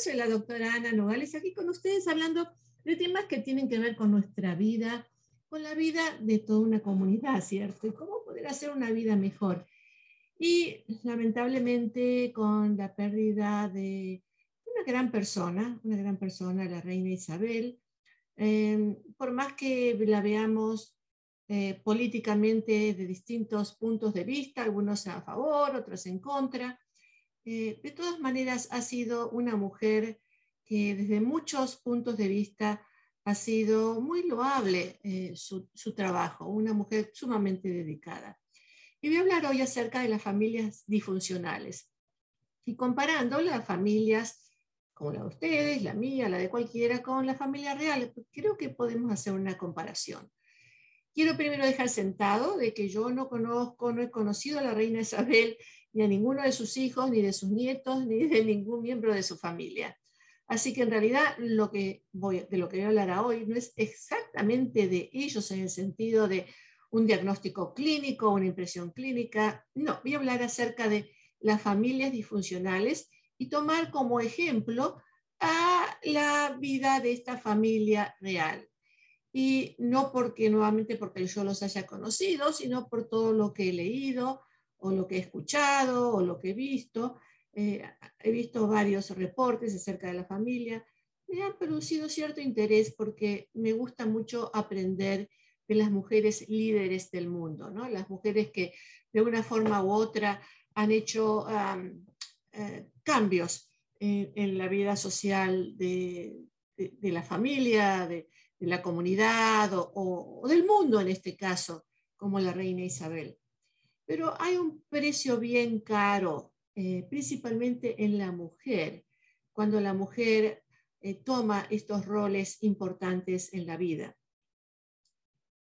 soy la doctora Ana Nogales, aquí con ustedes hablando de temas que tienen que ver con nuestra vida, con la vida de toda una comunidad, ¿cierto? Y cómo poder hacer una vida mejor. Y lamentablemente con la pérdida de una gran persona, una gran persona, la reina Isabel, em, por más que la veamos eh, políticamente de distintos puntos de vista, algunos a favor, otros en contra, eh, de todas maneras ha sido una mujer que desde muchos puntos de vista ha sido muy loable eh, su, trabajo, una mujer sumamente dedicada. Y voy a hablar hoy acerca de las familias disfuncionales y comparando las familias como la de ustedes, la mía, la de cualquiera, con la familia real. Creo que podemos hacer una comparación. Quiero primero dejar sentado de que yo no conozco, no he conocido a la reina Isabel ni a ninguno de sus hijos, ni de sus nietos, ni de ningún miembro de su familia. Así que en realidad lo que voy, de lo que voy a hablar hoy no es exactamente de ellos en el sentido de un diagnóstico clínico, una impresión clínica. No, voy a hablar acerca de las familias disfuncionales y tomar como ejemplo a la vida de esta familia real. Y no porque nuevamente porque yo los haya conocido, sino por todo lo que he leído, o lo que he escuchado o lo que he visto. Eh, he visto varios reportes acerca de la familia. Me han producido cierto interés porque me gusta mucho aprender de las mujeres líderes del mundo, ¿no? las mujeres que de una forma u otra han hecho eh, cambios en, la vida social de, la familia, de, la comunidad o del mundo en este caso, como la reina Isabel. Pero hay un precio bien caro, eh, principalmente en la mujer, cuando la mujer eh, toma estos roles importantes en la vida.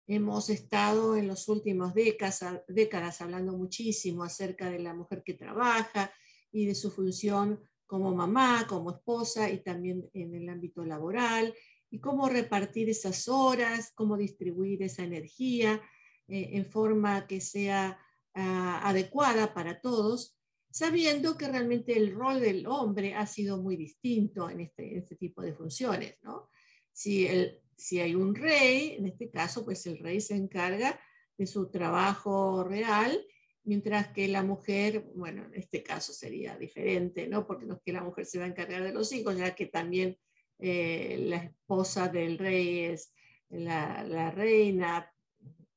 Hemos estado en las últimas décadas, décadas hablando muchísimo acerca de la mujer que trabaja y de su función como mamá, como esposa y también en el ámbito laboral, y cómo repartir esas horas, cómo distribuir esa energía eh, en forma que sea adecuada para todos, sabiendo que realmente el rol del hombre ha sido muy distinto en este, este tipo de funciones. ¿no? Si, el, si hay un rey, en este caso, pues el rey se encarga de su trabajo real, mientras que la mujer, bueno, en este caso sería diferente, ¿no? Porque no es que la mujer se va a encargar de los hijos, ya que también eh, la esposa del rey es la reina,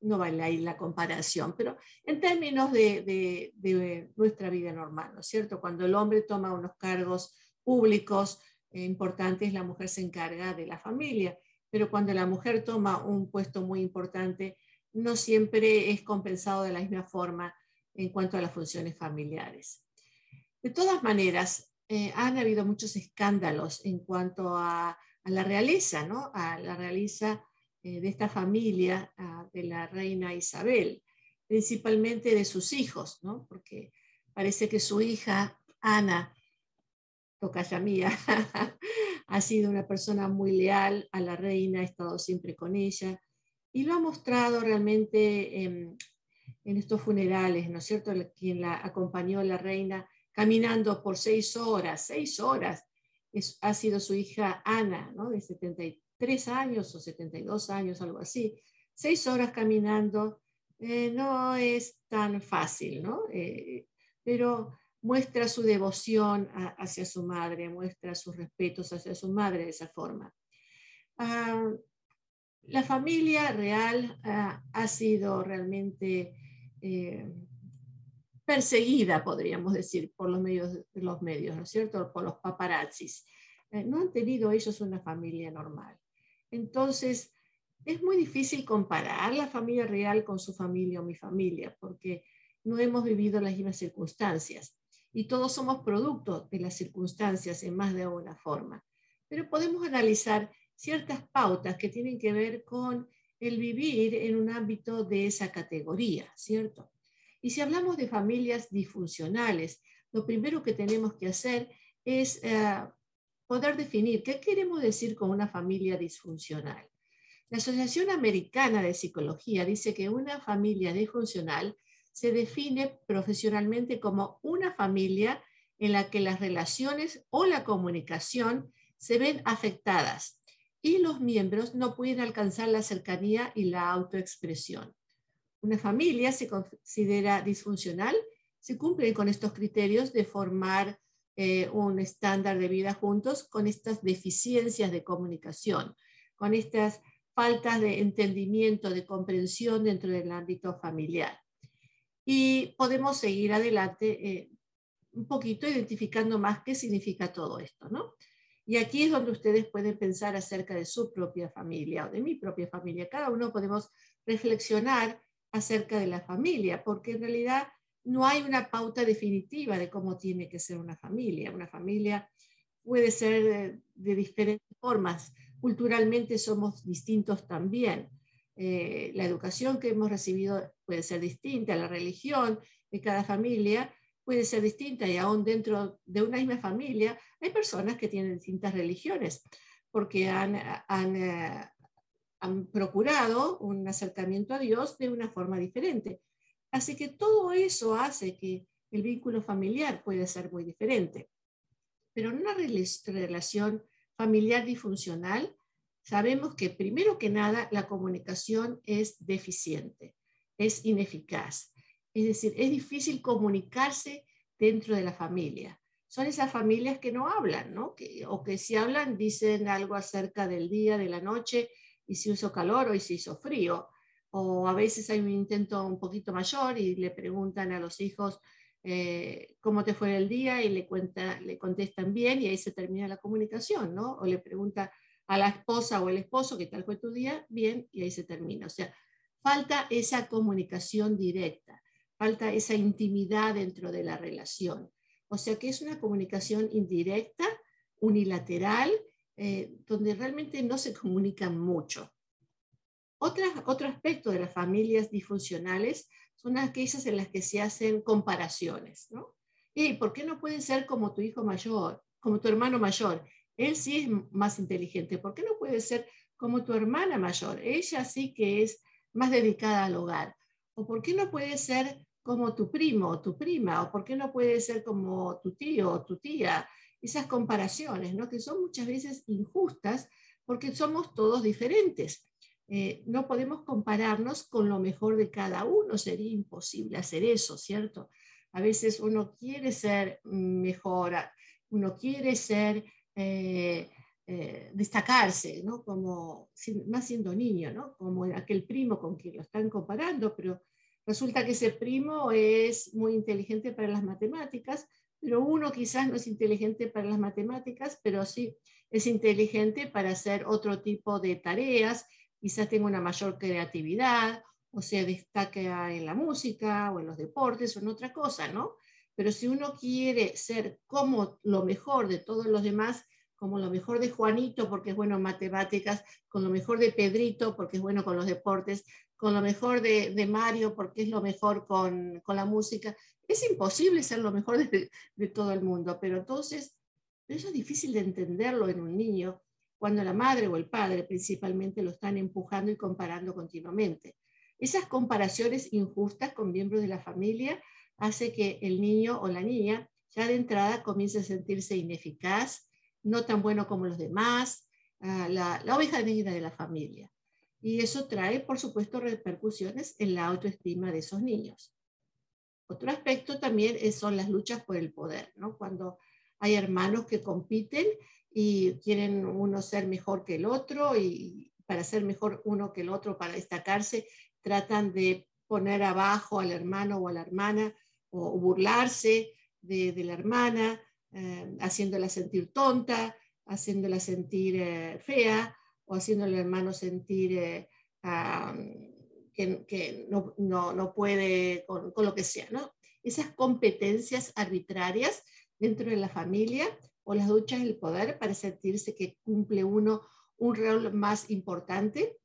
no vale ahí la comparación, pero en términos de, nuestra vida normal, ¿no es cierto? Cuando el hombre toma unos cargos públicos eh, importantes, la mujer se encarga de la familia, pero cuando la mujer toma un puesto muy importante, no siempre es compensado de la misma forma en cuanto a las funciones familiares. De todas maneras, eh, han habido muchos escándalos en cuanto a, la realeza, ¿no? A la realeza eh, de esta familia, ah, de la reina Isabel, principalmente de sus hijos, ¿no? porque parece que su hija, Ana, tocaya mía, ha sido una persona muy leal a la reina, ha estado siempre con ella y lo ha mostrado realmente en, estos funerales, ¿no es cierto? Quien la acompañó la reina caminando por seis horas, seis horas, ha sido su hija Ana, ¿no? De 73 tres años o 72 años, algo así, seis horas caminando, eh, no es tan fácil, ¿no? Eh, pero muestra su devoción hacia su madre, muestra sus respetos hacia su madre de esa forma. Ah, la familia real ah, ha sido realmente eh, perseguida, podríamos decir, por los medios, los medios, ¿no es cierto? Por los paparazzis. no han tenido ellos una familia normal. Entonces, es muy difícil comparar la familia real con su familia o mi familia, porque no hemos vivido las mismas circunstancias y todos somos producto de las circunstancias en más de una forma. Pero podemos analizar ciertas pautas que tienen que ver con el vivir en un ámbito de esa categoría, ¿cierto? Y si hablamos de familias disfuncionales, lo primero que tenemos que hacer es eh, poder definir qué queremos decir con una familia disfuncional. La Asociación Americana de Psicología dice que una familia disfuncional se define profesionalmente como una familia en la que las relaciones o la comunicación se ven afectadas y los miembros no pueden alcanzar la cercanía y la autoexpresión. Una familia se considera disfuncional si cumple con estos criterios de formar eh, un estándar de vida juntos con estas deficiencias de comunicación, con estas faltas de entendimiento, de comprensión dentro del ámbito familiar. Y podemos seguir adelante eh, un poquito identificando más qué significa todo esto, ¿no? Y aquí es donde ustedes pueden pensar acerca de su propia familia o de mi propia familia. Cada uno podemos reflexionar acerca de la familia, porque en realidad no hay una pauta definitiva de cómo tiene que ser una familia. Una familia puede ser de, diferentes formas. Culturalmente somos distintos también. Eh, la educación que hemos recibido puede ser distinta, la religión de cada familia puede ser distinta y aún dentro de una misma familia hay personas que tienen distintas religiones porque han, han, eh, han procurado un acercamiento a Dios de una forma diferente. Así que todo eso hace que el vínculo familiar puede ser muy diferente. Pero en una relación familiar disfuncional, sabemos que primero que nada la comunicación es deficiente, es ineficaz. Es decir, es difícil comunicarse dentro de la familia. Son esas familias que no hablan, ¿no? o que si hablan dicen algo acerca del día, de la noche, y si hizo calor o si hizo frío o a veces hay un intento un poquito mayor y le preguntan a los hijos eh, cómo te fue el día y le, cuenta, le contestan bien y ahí se termina la comunicación, ¿no? O le pregunta a la esposa o el esposo qué tal fue tu día, bien, y ahí se termina. O sea, falta esa comunicación directa, falta esa intimidad dentro de la relación. O sea que es una comunicación indirecta, unilateral, eh, donde realmente no se comunican mucho otro aspecto de las familias disfuncionales son aquellas en las que se hacen comparaciones, ¿no? ¿Y por qué no puede ser como tu hijo mayor, como tu hermano mayor? Él sí es más inteligente. ¿Por qué no puede ser como tu hermana mayor? Ella sí que es más dedicada al hogar. ¿O por qué no puede ser como tu primo o tu prima? ¿O por qué no puede ser como tu tío o tu tía? Esas comparaciones, ¿no? Que son muchas veces injustas porque somos todos diferentes. Eh, no podemos compararnos con lo mejor de cada uno, sería imposible hacer eso, ¿cierto? A veces uno quiere ser mejor, uno quiere ser, eh, eh, destacarse, ¿no? Como, más siendo niño, ¿no? Como aquel primo con quien lo están comparando, pero resulta que ese primo es muy inteligente para las matemáticas, pero uno quizás no es inteligente para las matemáticas, pero sí es inteligente para hacer otro tipo de tareas quizás tenga una mayor creatividad o se destaque en la música o en los deportes o en otra cosa, ¿no? Pero si uno quiere ser como lo mejor de todos los demás, como lo mejor de Juanito porque es bueno en matemáticas, con lo mejor de Pedrito porque es bueno con los deportes, con lo mejor de, de Mario porque es lo mejor con, con, la música, es imposible ser lo mejor de, de todo el mundo, pero entonces eso es difícil de entenderlo en un niño cuando la madre o el padre principalmente lo están empujando y comparando continuamente. Esas comparaciones injustas con miembros de la familia hace que el niño o la niña ya de entrada comience a sentirse ineficaz, no tan bueno como los demás, ah, la, la oveja negra de la familia. Y eso trae, por supuesto, repercusiones en la autoestima de esos niños. Otro aspecto también son las luchas por el poder, ¿no? Cuando hay hermanos que compiten y quieren uno ser mejor que el otro y para ser mejor uno que el otro, para destacarse, tratan de poner abajo al hermano o a la hermana o, burlarse de, la hermana, eh, haciéndola sentir tonta, haciéndola sentir eh, fea o haciéndole al hermano sentir eh, que, no, no, puede con, con, lo que sea. ¿no? Esas competencias arbitrarias dentro de la familia o las duchas del poder para sentirse que cumple uno un rol más importante.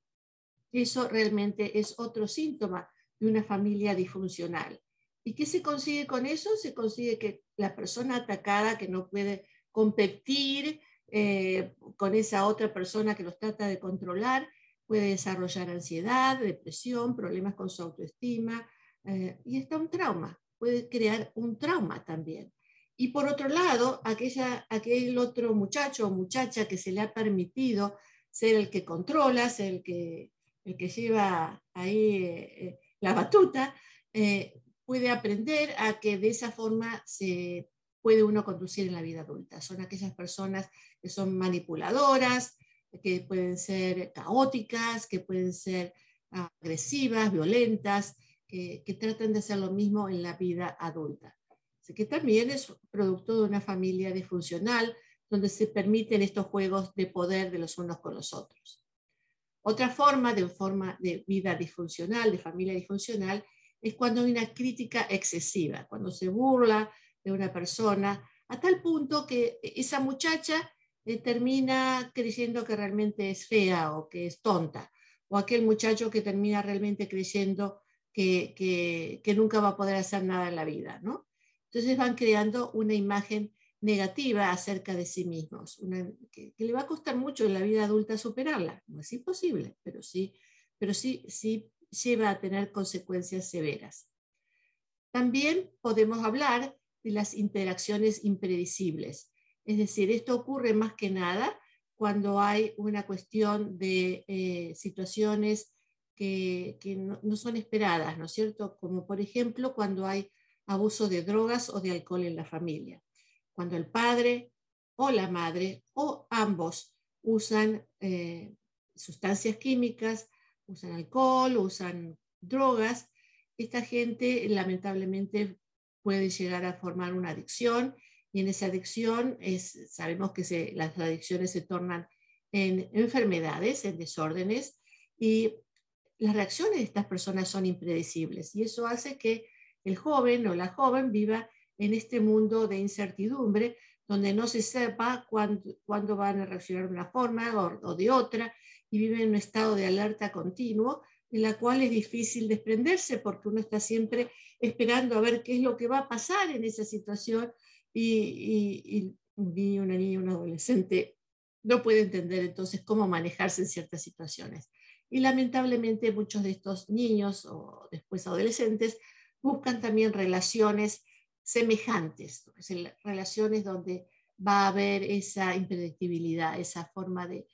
Eso realmente es otro síntoma de una familia disfuncional. ¿Y qué se consigue con eso? Se consigue que la persona atacada que no puede competir eh, con esa otra persona que los trata de controlar, puede desarrollar ansiedad, depresión, problemas con su autoestima eh, y está un trauma, puede crear un trauma también. Y por otro lado, aquella, aquel otro muchacho o muchacha que se le ha permitido ser el que controla, ser el que, el que lleva ahí eh, la batuta, eh, puede aprender a que de esa forma se puede uno conducir en la vida adulta. Son aquellas personas que son manipuladoras, que pueden ser caóticas, que pueden ser agresivas, violentas, que, que tratan de hacer lo mismo en la vida adulta. Que también es producto de una familia disfuncional donde se permiten estos juegos de poder de los unos con los otros. Otra forma de, forma de vida disfuncional, de familia disfuncional, es cuando hay una crítica excesiva, cuando se burla de una persona a tal punto que esa muchacha eh, termina creyendo que realmente es fea o que es tonta, o aquel muchacho que termina realmente creyendo que, que, nunca va a poder hacer nada en la vida, ¿no? Entonces van creando una imagen negativa acerca de sí mismos, que, le va a costar mucho en la vida adulta superarla. No es imposible, pero sí, pero sí, sí lleva a tener consecuencias severas. También podemos hablar de las interacciones impredecibles. Es decir, esto ocurre más que nada cuando hay una cuestión de eh, situaciones que, no, no, son esperadas, ¿no es cierto? Como por ejemplo cuando hay abuso de drogas o de alcohol en la familia. Cuando el padre o la madre o ambos usan eh, sustancias químicas, usan alcohol, usan drogas, esta gente lamentablemente puede llegar a formar una adicción y en esa adicción es, sabemos que las adicciones se tornan en enfermedades, en desórdenes y las reacciones de estas personas son impredecibles y eso hace que el joven o la joven viva en este mundo de incertidumbre, donde no se sepa cuándo, van a reaccionar de una forma o, de otra, y viven en un estado de alerta continuo, en la cual es difícil desprenderse porque uno está siempre esperando a ver qué es lo que va a pasar en esa situación y, un niño, una niña, un adolescente no puede entender entonces cómo manejarse en ciertas situaciones. Y lamentablemente muchos de estos niños o después adolescentes buscan también relaciones semejantes, relaciones donde va a haber esa impredictibilidad, esa forma de,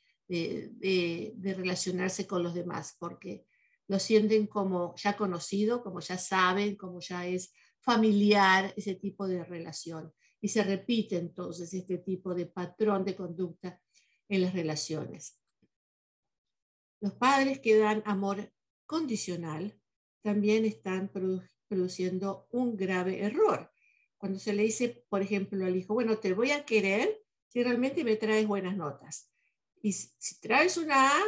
relacionarse con los demás, porque lo sienten como ya conocido, como ya saben, como ya es familiar ese tipo de relación. Y se repite entonces este tipo de patrón de conducta en las relaciones. Los padres que dan amor condicional también están produciendo un grave error, cuando se le dice, por ejemplo, al hijo, bueno, te voy a querer si realmente me traes buenas notas. Y si, traes una A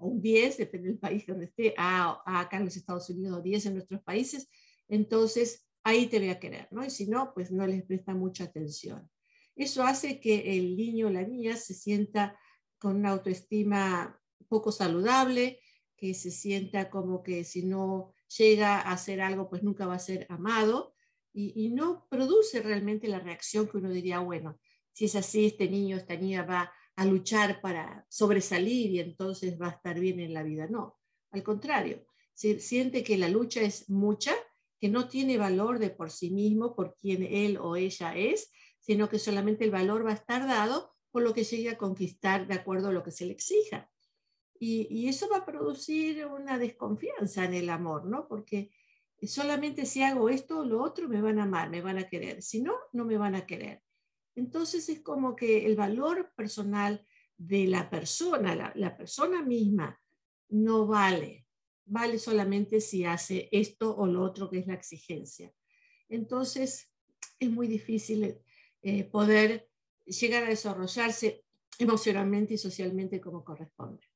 o un 10, depende del país donde esté, A, A acá en los Estados Unidos o 10 en nuestros países, entonces ahí te voy a querer, ¿no? Y si no, pues no les presta mucha atención. Eso hace que el niño o la niña se sienta con una autoestima poco saludable, que se sienta como que si no llega a hacer algo, pues nunca va a ser amado y, no produce realmente la reacción que uno diría, bueno, si es así, este niño, esta niña va a luchar para sobresalir y entonces va a estar bien en la vida. No, al contrario, se siente que la lucha es mucha, que no tiene valor de por sí mismo, por quien él o ella es, sino que solamente el valor va a estar dado por lo que llegue a conquistar de acuerdo a lo que se le exija. Y, eso va a producir una desconfianza en el amor, ¿no? Porque solamente si hago esto o lo otro me van a amar, me van a querer, si no, no me van a querer. Entonces es como que el valor personal de la persona, la, persona misma, no vale, vale solamente si hace esto o lo otro que es la exigencia. Entonces es muy difícil eh, poder llegar a desarrollarse emocionalmente y socialmente como corresponde.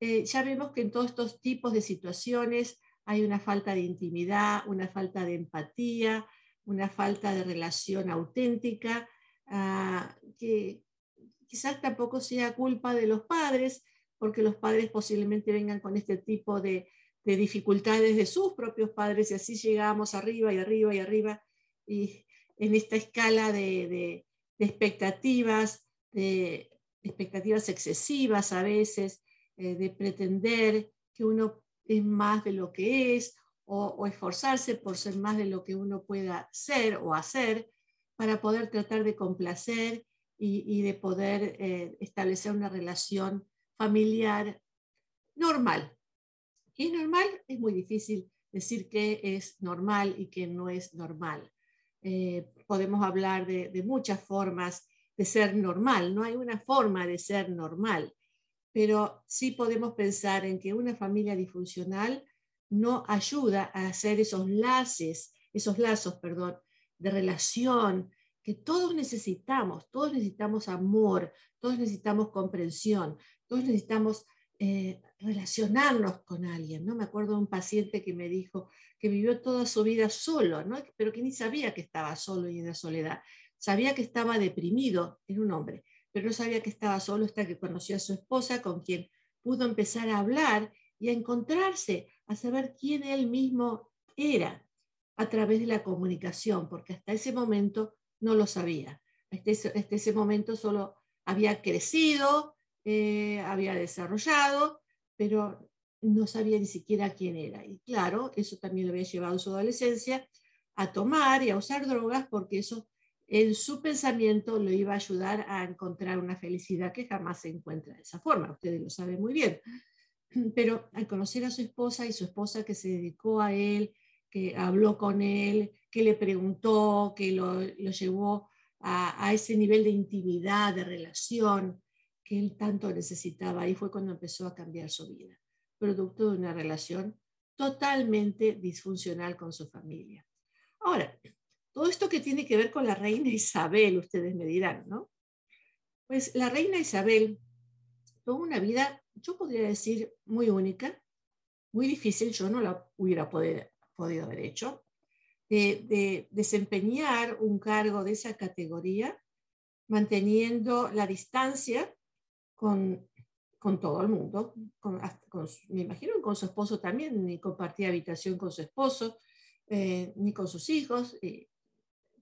Eh, ya vemos que en todos estos tipos de situaciones hay una falta de intimidad, una falta de empatía, una falta de relación auténtica, ah, que quizás tampoco sea culpa de los padres, porque los padres posiblemente vengan con este tipo de, dificultades de sus propios padres y así llegamos arriba y arriba y arriba y en esta escala de, expectativas, de expectativas excesivas a veces, eh, de pretender que uno es más de lo que es o, esforzarse por ser más de lo que uno pueda ser o hacer, para poder tratar de complacer y, de poder eh, establecer una relación familiar normal. ¿Qué es normal? Es muy difícil decir qué es normal y qué no es normal. Eh, podemos hablar de, de, muchas formas de ser normal, no hay una forma de ser normal, pero sí podemos pensar en que una familia disfuncional no ayuda a hacer esos lazos, esos lazos, perdón, de relación que todos necesitamos, todos necesitamos amor, todos necesitamos comprensión, todos necesitamos eh, relacionarnos con alguien. ¿no? Me acuerdo de un paciente que me dijo que vivió toda su vida solo, ¿no? pero que ni sabía que estaba solo y en la soledad. Sabía que estaba deprimido, era un hombre, pero no sabía que estaba solo hasta que conoció a su esposa, con quien pudo empezar a hablar y a encontrarse, a saber quién él mismo era a través de la comunicación, porque hasta ese momento no lo sabía. Hasta ese, ese momento solo había crecido, eh, había desarrollado, pero no sabía ni siquiera quién era. Y claro, eso también lo había llevado en su adolescencia a tomar y a usar drogas porque eso en su pensamiento lo iba a ayudar a encontrar una felicidad que jamás se encuentra de esa forma. Ustedes lo saben muy bien. Pero al conocer a su esposa y su esposa que se dedicó a él, que habló con él, que le preguntó, que lo, llevó a, a, ese nivel de intimidad, de relación que él tanto necesitaba. Ahí fue cuando empezó a cambiar su vida, producto de una relación totalmente disfuncional con su familia. Ahora, todo esto que tiene que ver con la reina Isabel, ustedes me dirán, ¿no? Pues la reina Isabel tuvo una vida, yo podría decir, muy única, muy difícil, yo no la hubiera podido, podido haber hecho, de, desempeñar un cargo de esa categoría manteniendo la distancia con, con todo el mundo, con, me imagino con su esposo también, ni compartía habitación con su esposo, eh, ni con sus hijos,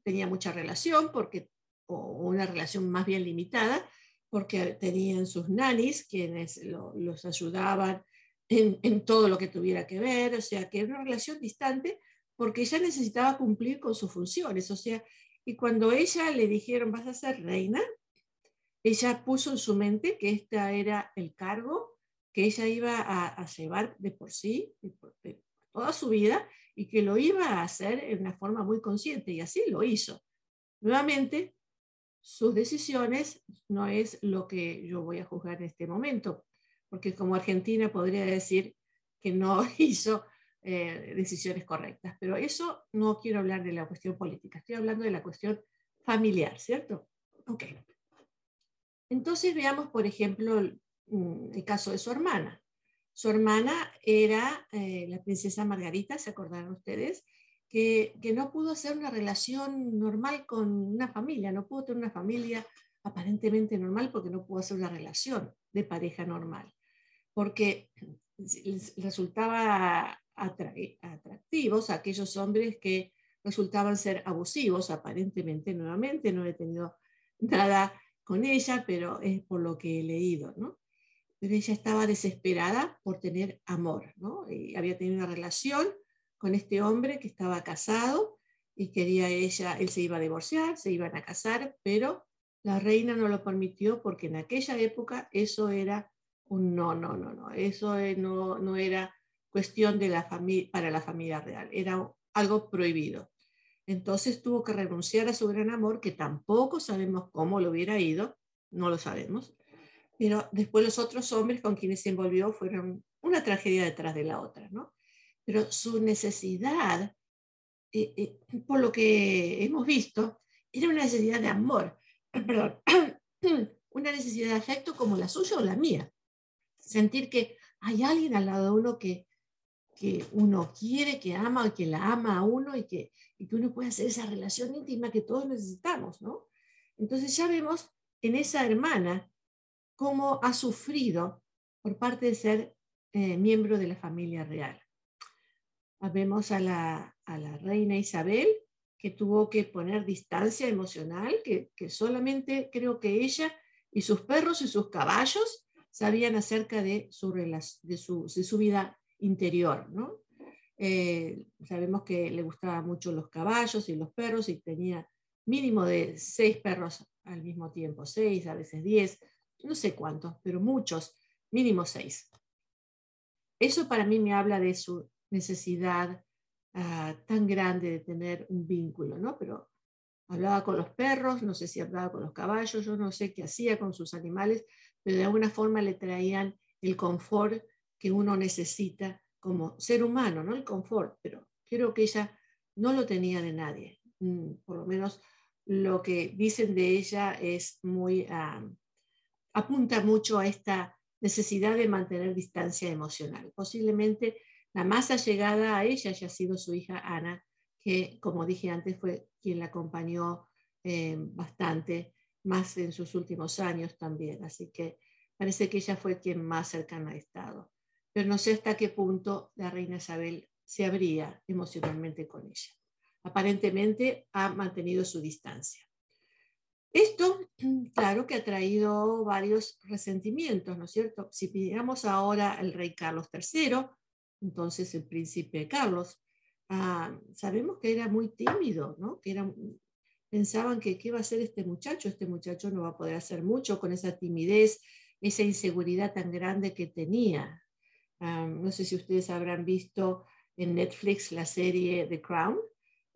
tenía mucha relación, porque, o una relación más bien limitada, porque tenían sus nanis, quienes los ayudaban en, todo lo que tuviera que ver, o sea, que era una relación distante porque ella necesitaba cumplir con sus funciones, o sea, y cuando ella le dijeron, vas a ser reina, ella puso en su mente que este era el cargo que ella iba a, llevar de por sí, de toda su vida, y que lo iba a hacer en una forma muy consciente, y así lo hizo. Nuevamente, sus decisiones no es lo que yo voy a juzgar en este momento, porque como Argentina podría decir que no hizo eh, decisiones correctas, pero eso no quiero hablar de la cuestión política, estoy hablando de la cuestión familiar, ¿cierto? Ok. Entonces veamos, por ejemplo, el, mm, caso de su hermana. Su hermana era eh, la princesa Margarita, ¿se acordaron ustedes? Que, que, no pudo hacer una relación normal con una familia, no pudo tener una familia aparentemente normal porque no pudo hacer una relación de pareja normal porque resultaba atractivos aquellos hombres que resultaban ser abusivos, aparentemente, nuevamente, no he tenido nada con ella, pero es por lo que he leído, ¿no? Pero ella estaba desesperada por tener amor, ¿no? Y había tenido una relación con este hombre que estaba casado y quería ella, él se iba a divorciar, se iban a casar, pero la reina no lo permitió porque en aquella época eso era no, no, no, no, eso eh, no, no era cuestión de la familia, para la familia real, era algo prohibido. Entonces tuvo que renunciar a su gran amor, que tampoco sabemos cómo lo hubiera ido, no lo sabemos, pero después los otros hombres con quienes se envolvió fueron una tragedia detrás de la otra, ¿no? Pero su necesidad, eh, eh, por lo que hemos visto, era una necesidad de amor, perdón, una necesidad de afecto como la suya o la mía sentir que hay alguien al lado de uno que, que uno quiere, que ama, que la ama a uno y que, que uno puede hacer esa relación íntima que todos necesitamos, ¿no? Entonces ya vemos en esa hermana cómo ha sufrido por parte de ser eh, miembro de la familia real. Vemos a la, a la, reina Isabel que tuvo que poner distancia emocional, que, que solamente creo que ella y sus perros y sus caballos sabían acerca de su, de su, de su vida interior. ¿no? Eh, sabemos que le gustaban mucho los caballos y los perros y tenía mínimo de seis perros al mismo tiempo, seis, a veces diez, no sé cuántos, pero muchos, mínimo seis. Eso para mí me habla de su necesidad ah, tan grande de tener un vínculo, ¿no? Pero hablaba con los perros, no sé si hablaba con los caballos, yo no sé qué hacía con sus animales, pero de alguna forma le traían el confort que uno necesita como ser humano, ¿no? El confort, pero creo que ella no lo tenía de nadie. Mm, por lo menos lo que dicen de ella es muy, apunta mucho a esta necesidad de mantener distancia emocional. Posiblemente la más allegada a ella haya sido su hija Ana, que como dije antes fue quien la acompañó eh, bastante, más en sus últimos años también. Así que parece que ella fue quien más cercana ha estado. Pero no sé hasta qué punto la reina Isabel se abría emocionalmente con ella. Aparentemente ha mantenido su distancia. Esto, claro que ha traído varios resentimientos, ¿no es cierto? Si miramos ahora al rey Carlos III, entonces el príncipe Carlos, ah, sabemos que era muy tímido, ¿no? Pensaban que qué va a hacer este muchacho, este muchacho no va a poder hacer mucho con esa timidez, esa inseguridad tan grande que tenía. Ah, no sé si ustedes habrán visto en Netflix la serie The Crown.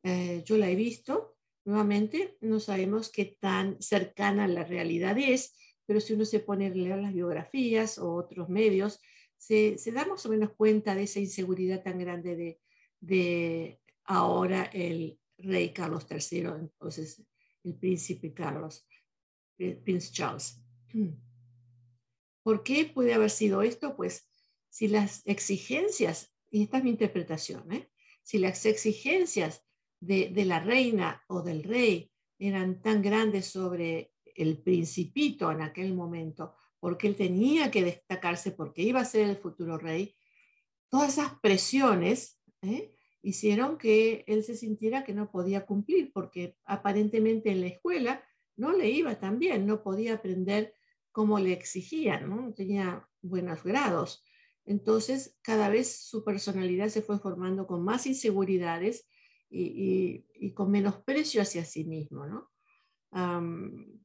Eh, yo la he visto. Nuevamente, no sabemos qué tan cercana la realidad es, pero si uno se pone a leer las biografías o otros medios, se, da más o menos cuenta de esa inseguridad tan grande de, de ahora el rey Carlos III, entonces el príncipe Carlos, Prince Charles. ¿Por qué puede haber sido esto? Pues si las exigencias y esta es mi interpretación, ¿eh? si las exigencias de, la reina o del rey eran tan grandes sobre el principito en aquel momento, porque él tenía que destacarse, porque iba a ser el futuro rey, todas esas presiones ¿eh? hicieron que él se sintiera que no podía cumplir, porque aparentemente en la escuela no le iba tan bien, no podía aprender como le exigían, no tenía buenos grados. Entonces, cada vez su personalidad se fue formando con más inseguridades y, con menosprecio hacia sí mismo. ¿no?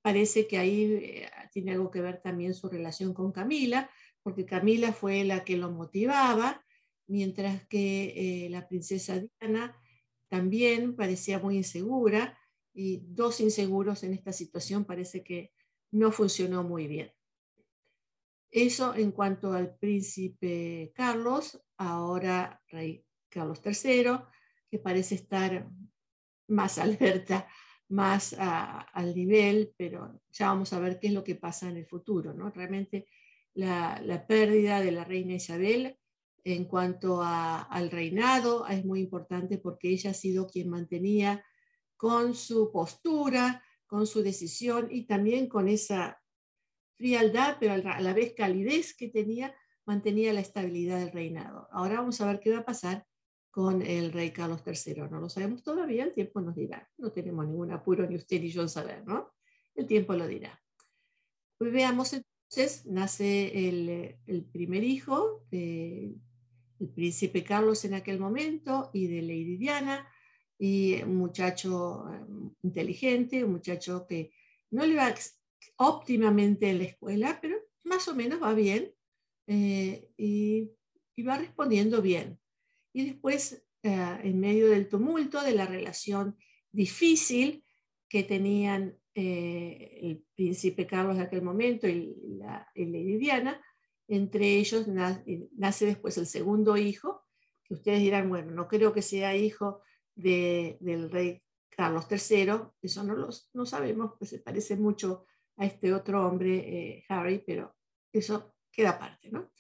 parece que ahí eh, tiene algo que ver también su relación con Camila, porque Camila fue la que lo motivaba, mientras que eh, la princesa Diana también parecía muy insegura y dos inseguros en esta situación parece que no funcionó muy bien. Eso en cuanto al príncipe Carlos, ahora rey Carlos III, que parece estar más alerta, más al nivel, pero ya vamos a ver qué es lo que pasa en el futuro. ¿no? Realmente la, pérdida de la reina Isabel en cuanto al reinado es muy importante porque ella ha sido quien mantenía con su postura, con su decisión y también con esa frialdad, pero a la vez calidez que tenía, mantenía la estabilidad del reinado. Ahora vamos a ver qué va a pasar con el rey Carlos III. No lo sabemos todavía, el tiempo nos dirá. No tenemos ningún apuro ni usted ni yo en saber, ¿no? El tiempo lo dirá. Pues veamos entonces, nace el, primer hijo del príncipe Carlos en aquel momento y de Lady Diana, y un muchacho eh, inteligente, un muchacho que no le va óptimamente en la escuela, pero más o menos va bien eh, y, va respondiendo bien. Y después, eh, en medio del tumulto, de la relación difícil que tenían eh, el príncipe Carlos de aquel momento y la, Lady Diana, entre ellos nace, nace, después el segundo hijo, que ustedes dirán, bueno, no creo que sea hijo de, del rey Carlos III, eso no lo no sabemos, pues se parece mucho a este otro hombre, eh, Harry, pero eso queda aparte, ¿no?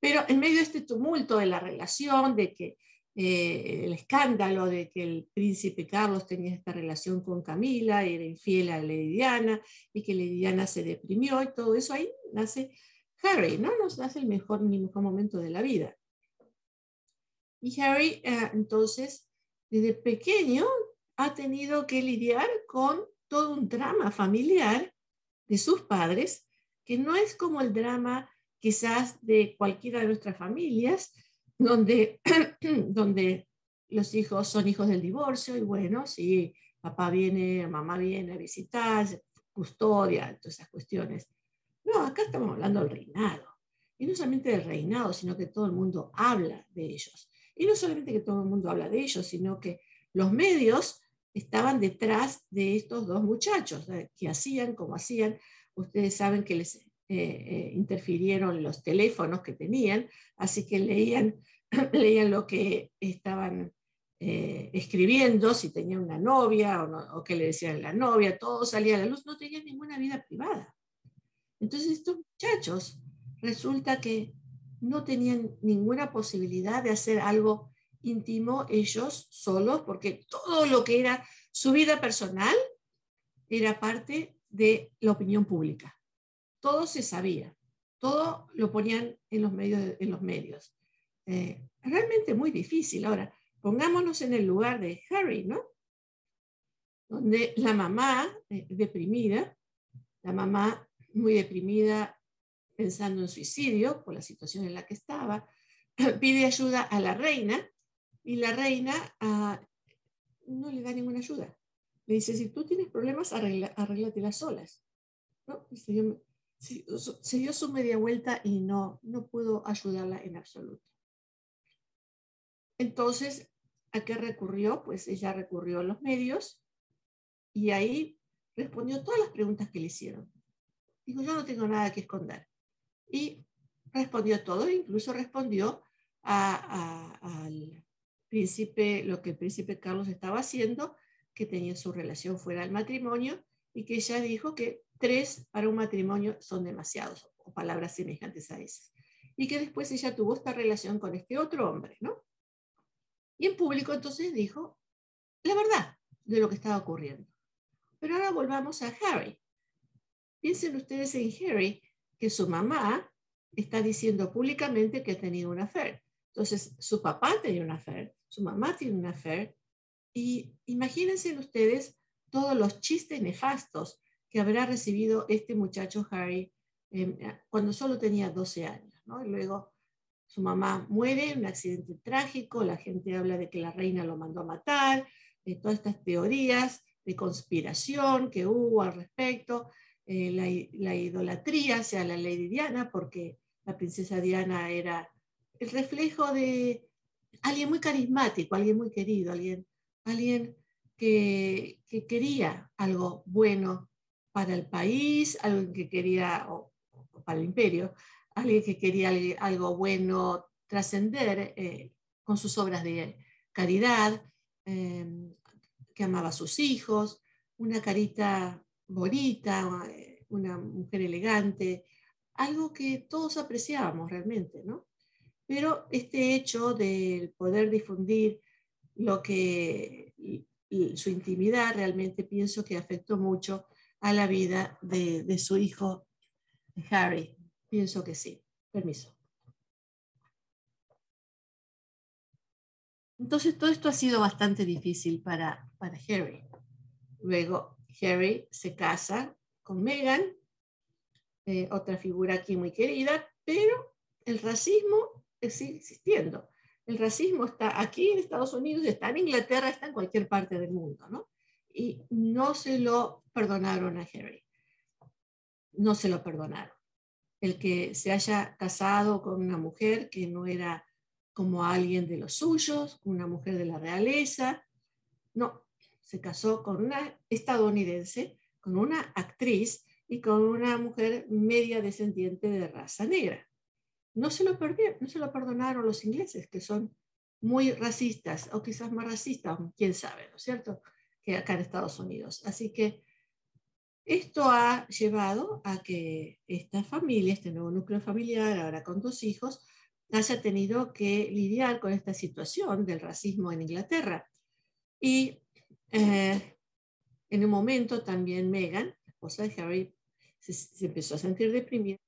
Pero en medio de este tumulto de la relación, de que eh, el escándalo de que el príncipe Carlos tenía esta relación con Camila, era infiel a Lady Diana y que Lady Diana se deprimió y todo eso, ahí nace Harry, ¿no? Nos nace el mejor, mejor momento de la vida. Y Harry, eh, entonces, desde pequeño ha tenido que lidiar con todo un drama familiar de sus padres, que no es como el drama quizás de cualquiera de nuestras familias, donde, donde los hijos son hijos del divorcio y bueno, sí, papá viene, mamá viene a visitar, custodia, todas esas cuestiones. No, acá estamos hablando del reinado. Y no solamente del reinado, sino que todo el mundo habla de ellos. Y no solamente que todo el mundo habla de ellos, sino que los medios estaban detrás de estos dos muchachos, que hacían como hacían. Ustedes saben que les eh, eh, interfirieron los teléfonos que tenían, así que leían, leían lo que estaban eh, escribiendo, si tenía una novia o, o qué le decían la novia, todo salía a la luz, no tenían ninguna vida privada. Entonces estos muchachos resulta que no tenían ninguna posibilidad de hacer algo íntimo ellos solos, porque todo lo que era su vida personal era parte de la opinión pública. Todo se sabía, todo lo ponían en los medios. En los medios. Eh, realmente muy difícil. Ahora, pongámonos en el lugar de Harry, ¿no? Donde la mamá eh, deprimida, la mamá muy deprimida pensando en suicidio por la situación en la que estaba, pide ayuda a la reina y la reina ah, no le da ninguna ayuda. Le dice, si tú tienes problemas, arregla, arréglatelas solas. ¿No? Se, dio, se, dio, su media vuelta y no, no pudo ayudarla en absoluto. Entonces, ¿a qué recurrió? Pues ella recurrió a los medios y ahí respondió todas las preguntas que le hicieron. Dijo, yo no tengo nada que esconder y respondió todo, incluso respondió al príncipe, lo que el príncipe Carlos estaba haciendo, que tenía su relación fuera del matrimonio y que ella dijo que tres para un matrimonio son demasiados, o palabras semejantes a esas. Y que después ella tuvo esta relación con este otro hombre, ¿no? Y en público entonces dijo la verdad de lo que estaba ocurriendo. Pero ahora volvamos a Harry. Piensen ustedes en Harry, que su mamá está diciendo públicamente que ha tenido una affair. Entonces, su papá tenía una affair, su mamá tiene una affair, y imagínense ustedes todos los chistes nefastos que habrá recibido este muchacho Harry em, cuando solo tenía 12 años. Y luego su mamá muere en un accidente trágico, la gente habla de que la reina lo mandó a matar, de todas estas teorías de conspiración que hubo al respecto. Eh, la, idolatría hacia la Lady Diana, porque la princesa Diana era el reflejo de alguien muy carismático, alguien muy querido, alguien, alguien que, quería algo bueno para el país, alguien que quería, o, para el imperio, alguien que quería algo bueno trascender eh, con sus obras de caridad, eh, que amaba a sus hijos, una carita bonita, eh, una mujer elegante, algo que todos apreciábamos realmente, ¿no? Pero este hecho de poder difundir lo que su intimidad realmente pienso que afectó mucho a la vida de, de su hijo Harry. Pienso que sí. Permiso. Entonces todo esto ha sido bastante difícil para, para Harry. Luego Harry se casa con Meghan, eh, otra figura aquí muy querida, pero el racismo sigue existiendo. El racismo está aquí en Estados Unidos, está en Inglaterra, está en cualquier parte del mundo, ¿no? Y no se lo perdonaron a Harry. No se lo perdonaron. El que se haya casado con una mujer que no era como alguien de los suyos, una mujer de la realeza, no, se casó con una estadounidense, con una actriz y con una mujer media descendiente de raza negra. No se lo perdieron, no se lo perdonaron los ingleses, que son muy racistas, o quizás más racistas, quién sabe, ¿no es cierto?, que acá en Estados Unidos. Así que esto ha llevado a que esta familia, este nuevo núcleo familiar, ahora con dos hijos, haya tenido que lidiar con esta situación del racismo en Inglaterra. Y eh, en un momento también Meghan, la esposa de Harry, se, empezó a sentir deprimida.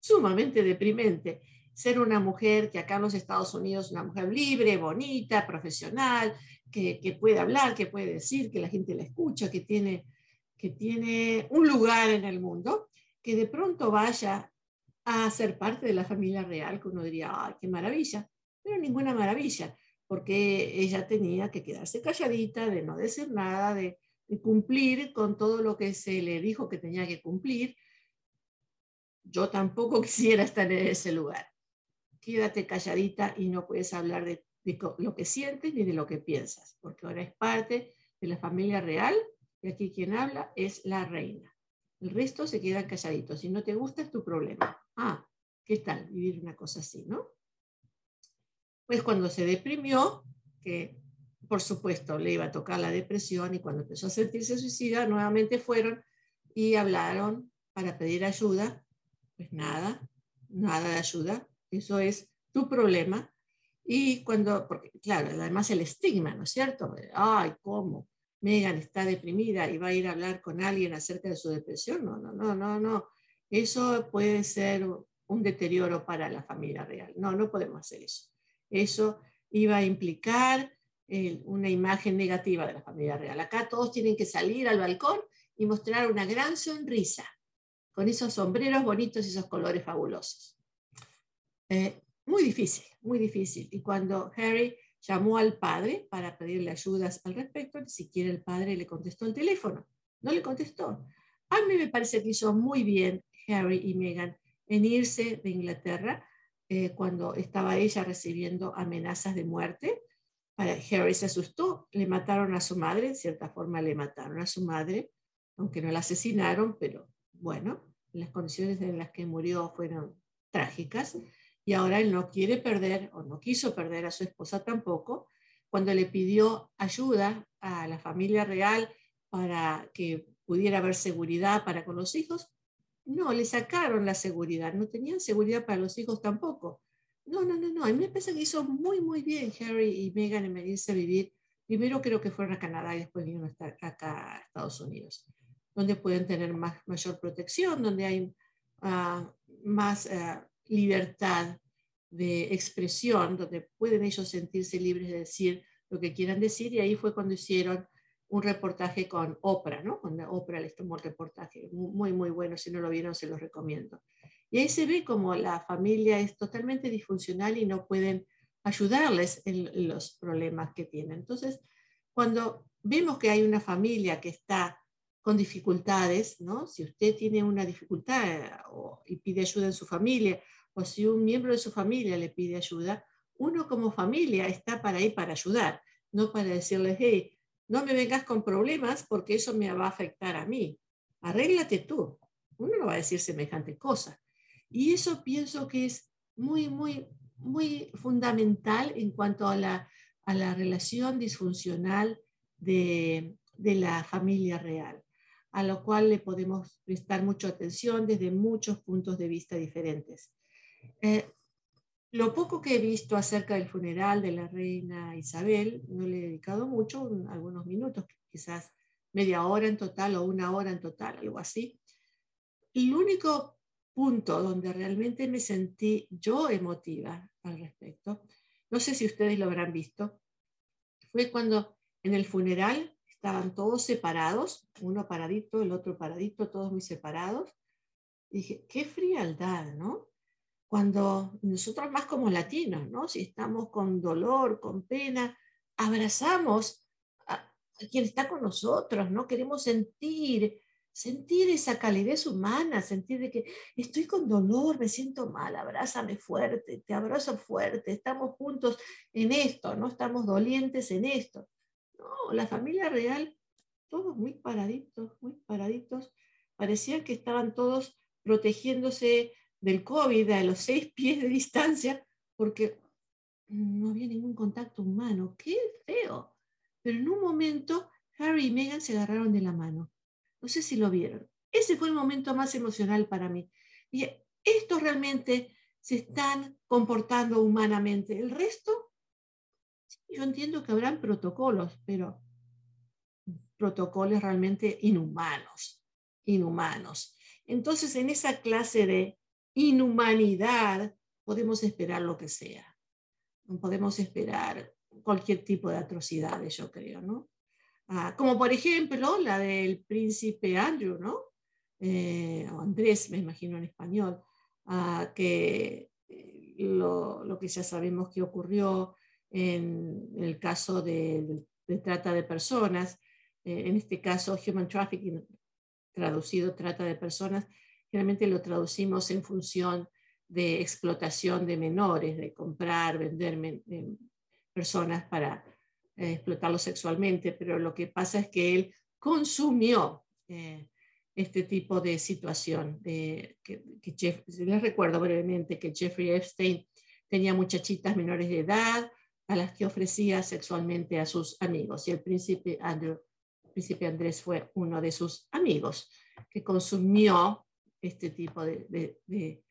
Sumamente deprimente. Ser una mujer que acá en los Estados Unidos, una mujer libre, bonita, profesional, que, que puede hablar, que puede decir, que la gente la escucha, que tiene, que tiene un lugar en el mundo, que de pronto vaya a ser parte de la familia real, que uno diría, ¡ay, qué maravilla! Pero ninguna maravilla porque ella tenía que quedarse calladita, de no decir nada, de, de cumplir con todo lo que se le dijo que tenía que cumplir. Yo tampoco quisiera estar en ese lugar. Quédate calladita y no puedes hablar de, de lo que sientes ni de lo que piensas, porque ahora es parte de la familia real y aquí quien habla es la reina. El resto se quedan calladitos. Si no te gusta es tu problema. Ah, ¿qué tal vivir una cosa así, no? Pues cuando se deprimió, que por supuesto le iba a tocar la depresión y cuando empezó a sentirse suicida, nuevamente fueron y hablaron para pedir ayuda. Pues nada, nada de ayuda. Eso es tu problema. Y cuando, porque claro, además el estigma, ¿no es cierto? Ay, ¿cómo? Megan está deprimida y va a ir a hablar con alguien acerca de su depresión. No, no, no, no, no. Eso puede ser un deterioro para la familia real. No, no podemos hacer eso. Eso iba a implicar una imagen negativa de la familia real. Acá todos tienen que salir al balcón y mostrar una gran sonrisa, con esos sombreros bonitos y esos colores fabulosos. Eh, muy difícil, muy difícil. Y cuando Harry llamó al padre para pedirle ayudas al respecto, ni siquiera el padre le contestó el teléfono, no le contestó. A mí me parece que hizo muy bien Harry y Meghan en irse de Inglaterra eh, cuando estaba ella recibiendo amenazas de muerte Harry se asustó, le mataron a su madre, en cierta forma le mataron a su madre, aunque no la asesinaron, pero bueno, las condiciones en las que murió fueron trágicas y ahora él no quiere perder o no quiso perder a su esposa tampoco. Cuando le pidió ayuda a la familia real para que pudiera haber seguridad para con los hijos, no, le sacaron la seguridad, no tenían seguridad para los hijos tampoco. No, no, no, no. A mí me parece que hizo muy, muy bien Harry y Meghan en venirse a vivir. Primero creo que fueron a Canadá y después vinieron a estar acá a Estados Unidos, donde pueden tener más, mayor protección, donde hay uh, más uh, libertad de expresión, donde pueden ellos sentirse libres de decir lo que quieran decir. Y ahí fue cuando hicieron un reportaje con Oprah, ¿no? Cuando Oprah les tomó el reportaje. Muy, muy bueno. Si no lo vieron, se los recomiendo. Y ahí se ve como la familia es totalmente disfuncional y no pueden ayudarles en los problemas que tienen. Entonces, cuando vemos que hay una familia que está con dificultades, ¿no? Si usted tiene una dificultad y pide ayuda en su familia, o si un miembro de su familia le pide ayuda, uno como familia está para ir para ayudar, no para decirles, hey, no me vengas con problemas porque eso me va a afectar a mí. Arréglate tú. Uno no va a decir semejante cosa. Y eso pienso que es muy, muy, muy fundamental en cuanto a la, a la relación disfuncional de, de, la familia real, a lo cual le podemos prestar mucha atención desde muchos puntos de vista diferentes. Eh, lo poco que he visto acerca del funeral de la reina Isabel, no le he dedicado mucho, algunos minutos, quizás media hora en total o una hora en total, algo así. El único punto donde realmente me sentí yo emotiva al respecto, no sé si ustedes lo habrán visto, fue cuando en el funeral estaban todos separados, uno paradito, el otro paradito, todos muy separados. dije, qué frialdad, ¿no? Cuando nosotros más como latinos, ¿no? Si estamos con dolor, con pena, abrazamos a, quien está con nosotros, ¿no? Queremos sentir sentir esa calidez humana, sentir de que estoy con dolor, me siento mal, abrázame fuerte, te abrazo fuerte, estamos juntos en esto, no estamos dolientes en esto. No, la familia real, todos muy paraditos, muy paraditos, parecían que estaban todos protegiéndose del COVID a los seis pies de distancia, porque no había ningún contacto humano. Qué feo. Pero en un momento, Harry y Meghan se agarraron de la mano no sé si lo vieron. Ese fue el momento más emocional para mí. Y estos realmente se están comportando humanamente. El resto, yo entiendo que habrán protocolos, pero protocolos realmente inhumanos, inhumanos. Entonces, en esa clase de inhumanidad podemos esperar lo que sea. Podemos esperar cualquier tipo de atrocidades, yo creo, ¿no? Ah, como por ejemplo la del príncipe Andrew, ¿no? Eh, o Andrés, me imagino en español, ah, que eh, lo, lo, que ya sabemos que ocurrió en el caso de, trata de personas, eh, en este caso human trafficking, traducido trata de personas, generalmente lo traducimos en función de explotación de menores, de comprar, vender personas para eh, explotarlos sexualmente, pero lo que pasa es que él consumió eh, este tipo de situación. De, que, les recuerdo brevemente que Jeffrey Epstein tenía muchachitas menores de edad a las que ofrecía sexualmente a sus amigos y el príncipe, Andrew, príncipe Andrés fue uno de sus amigos que consumió este tipo de, de,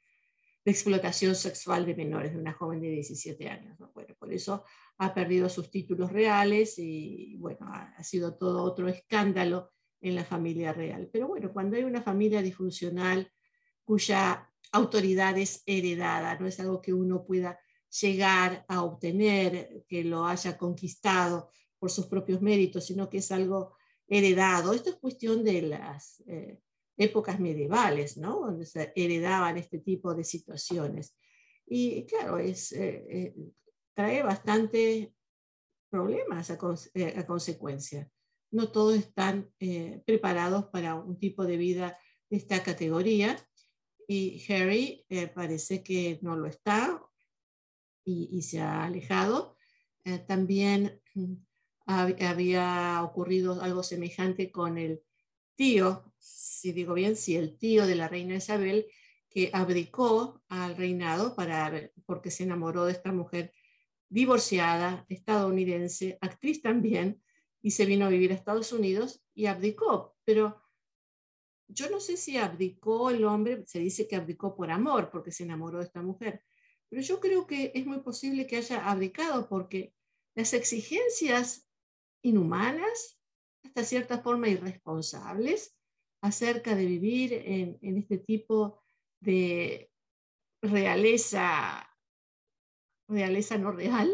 explotación sexual de menores, de una joven de 17 años. Bueno, por eso ha perdido sus títulos reales y bueno, ha, ha sido todo otro escándalo en la familia real. Pero bueno, cuando hay una familia disfuncional cuya autoridad es heredada, no es algo que uno pueda llegar a obtener, que lo haya conquistado por sus propios méritos, sino que es algo heredado. Esto es cuestión de las eh, épocas medievales, ¿no? donde se heredaban este tipo de situaciones. Y claro, es, eh, eh, trae bastante problemas a, a consecuencia no todos están eh, preparados para un tipo de vida de esta categoría y Harry eh, parece que no lo está y, se ha alejado. Eh, también mm, había ocurrido algo semejante con el tío, si digo bien, si el tío de la reina Isabel, que abdicó al reinado para, porque se enamoró de esta mujer divorciada, estadounidense, actriz también, y se vino a vivir a Estados Unidos y abdicó. Pero yo no sé si abdicó el hombre, se dice que abdicó por amor, porque se enamoró de esta mujer, pero yo creo que es muy posible que haya abdicado porque las exigencias inhumanas, hasta cierta forma irresponsables, acerca de vivir en, este tipo de realeza, realeza no real,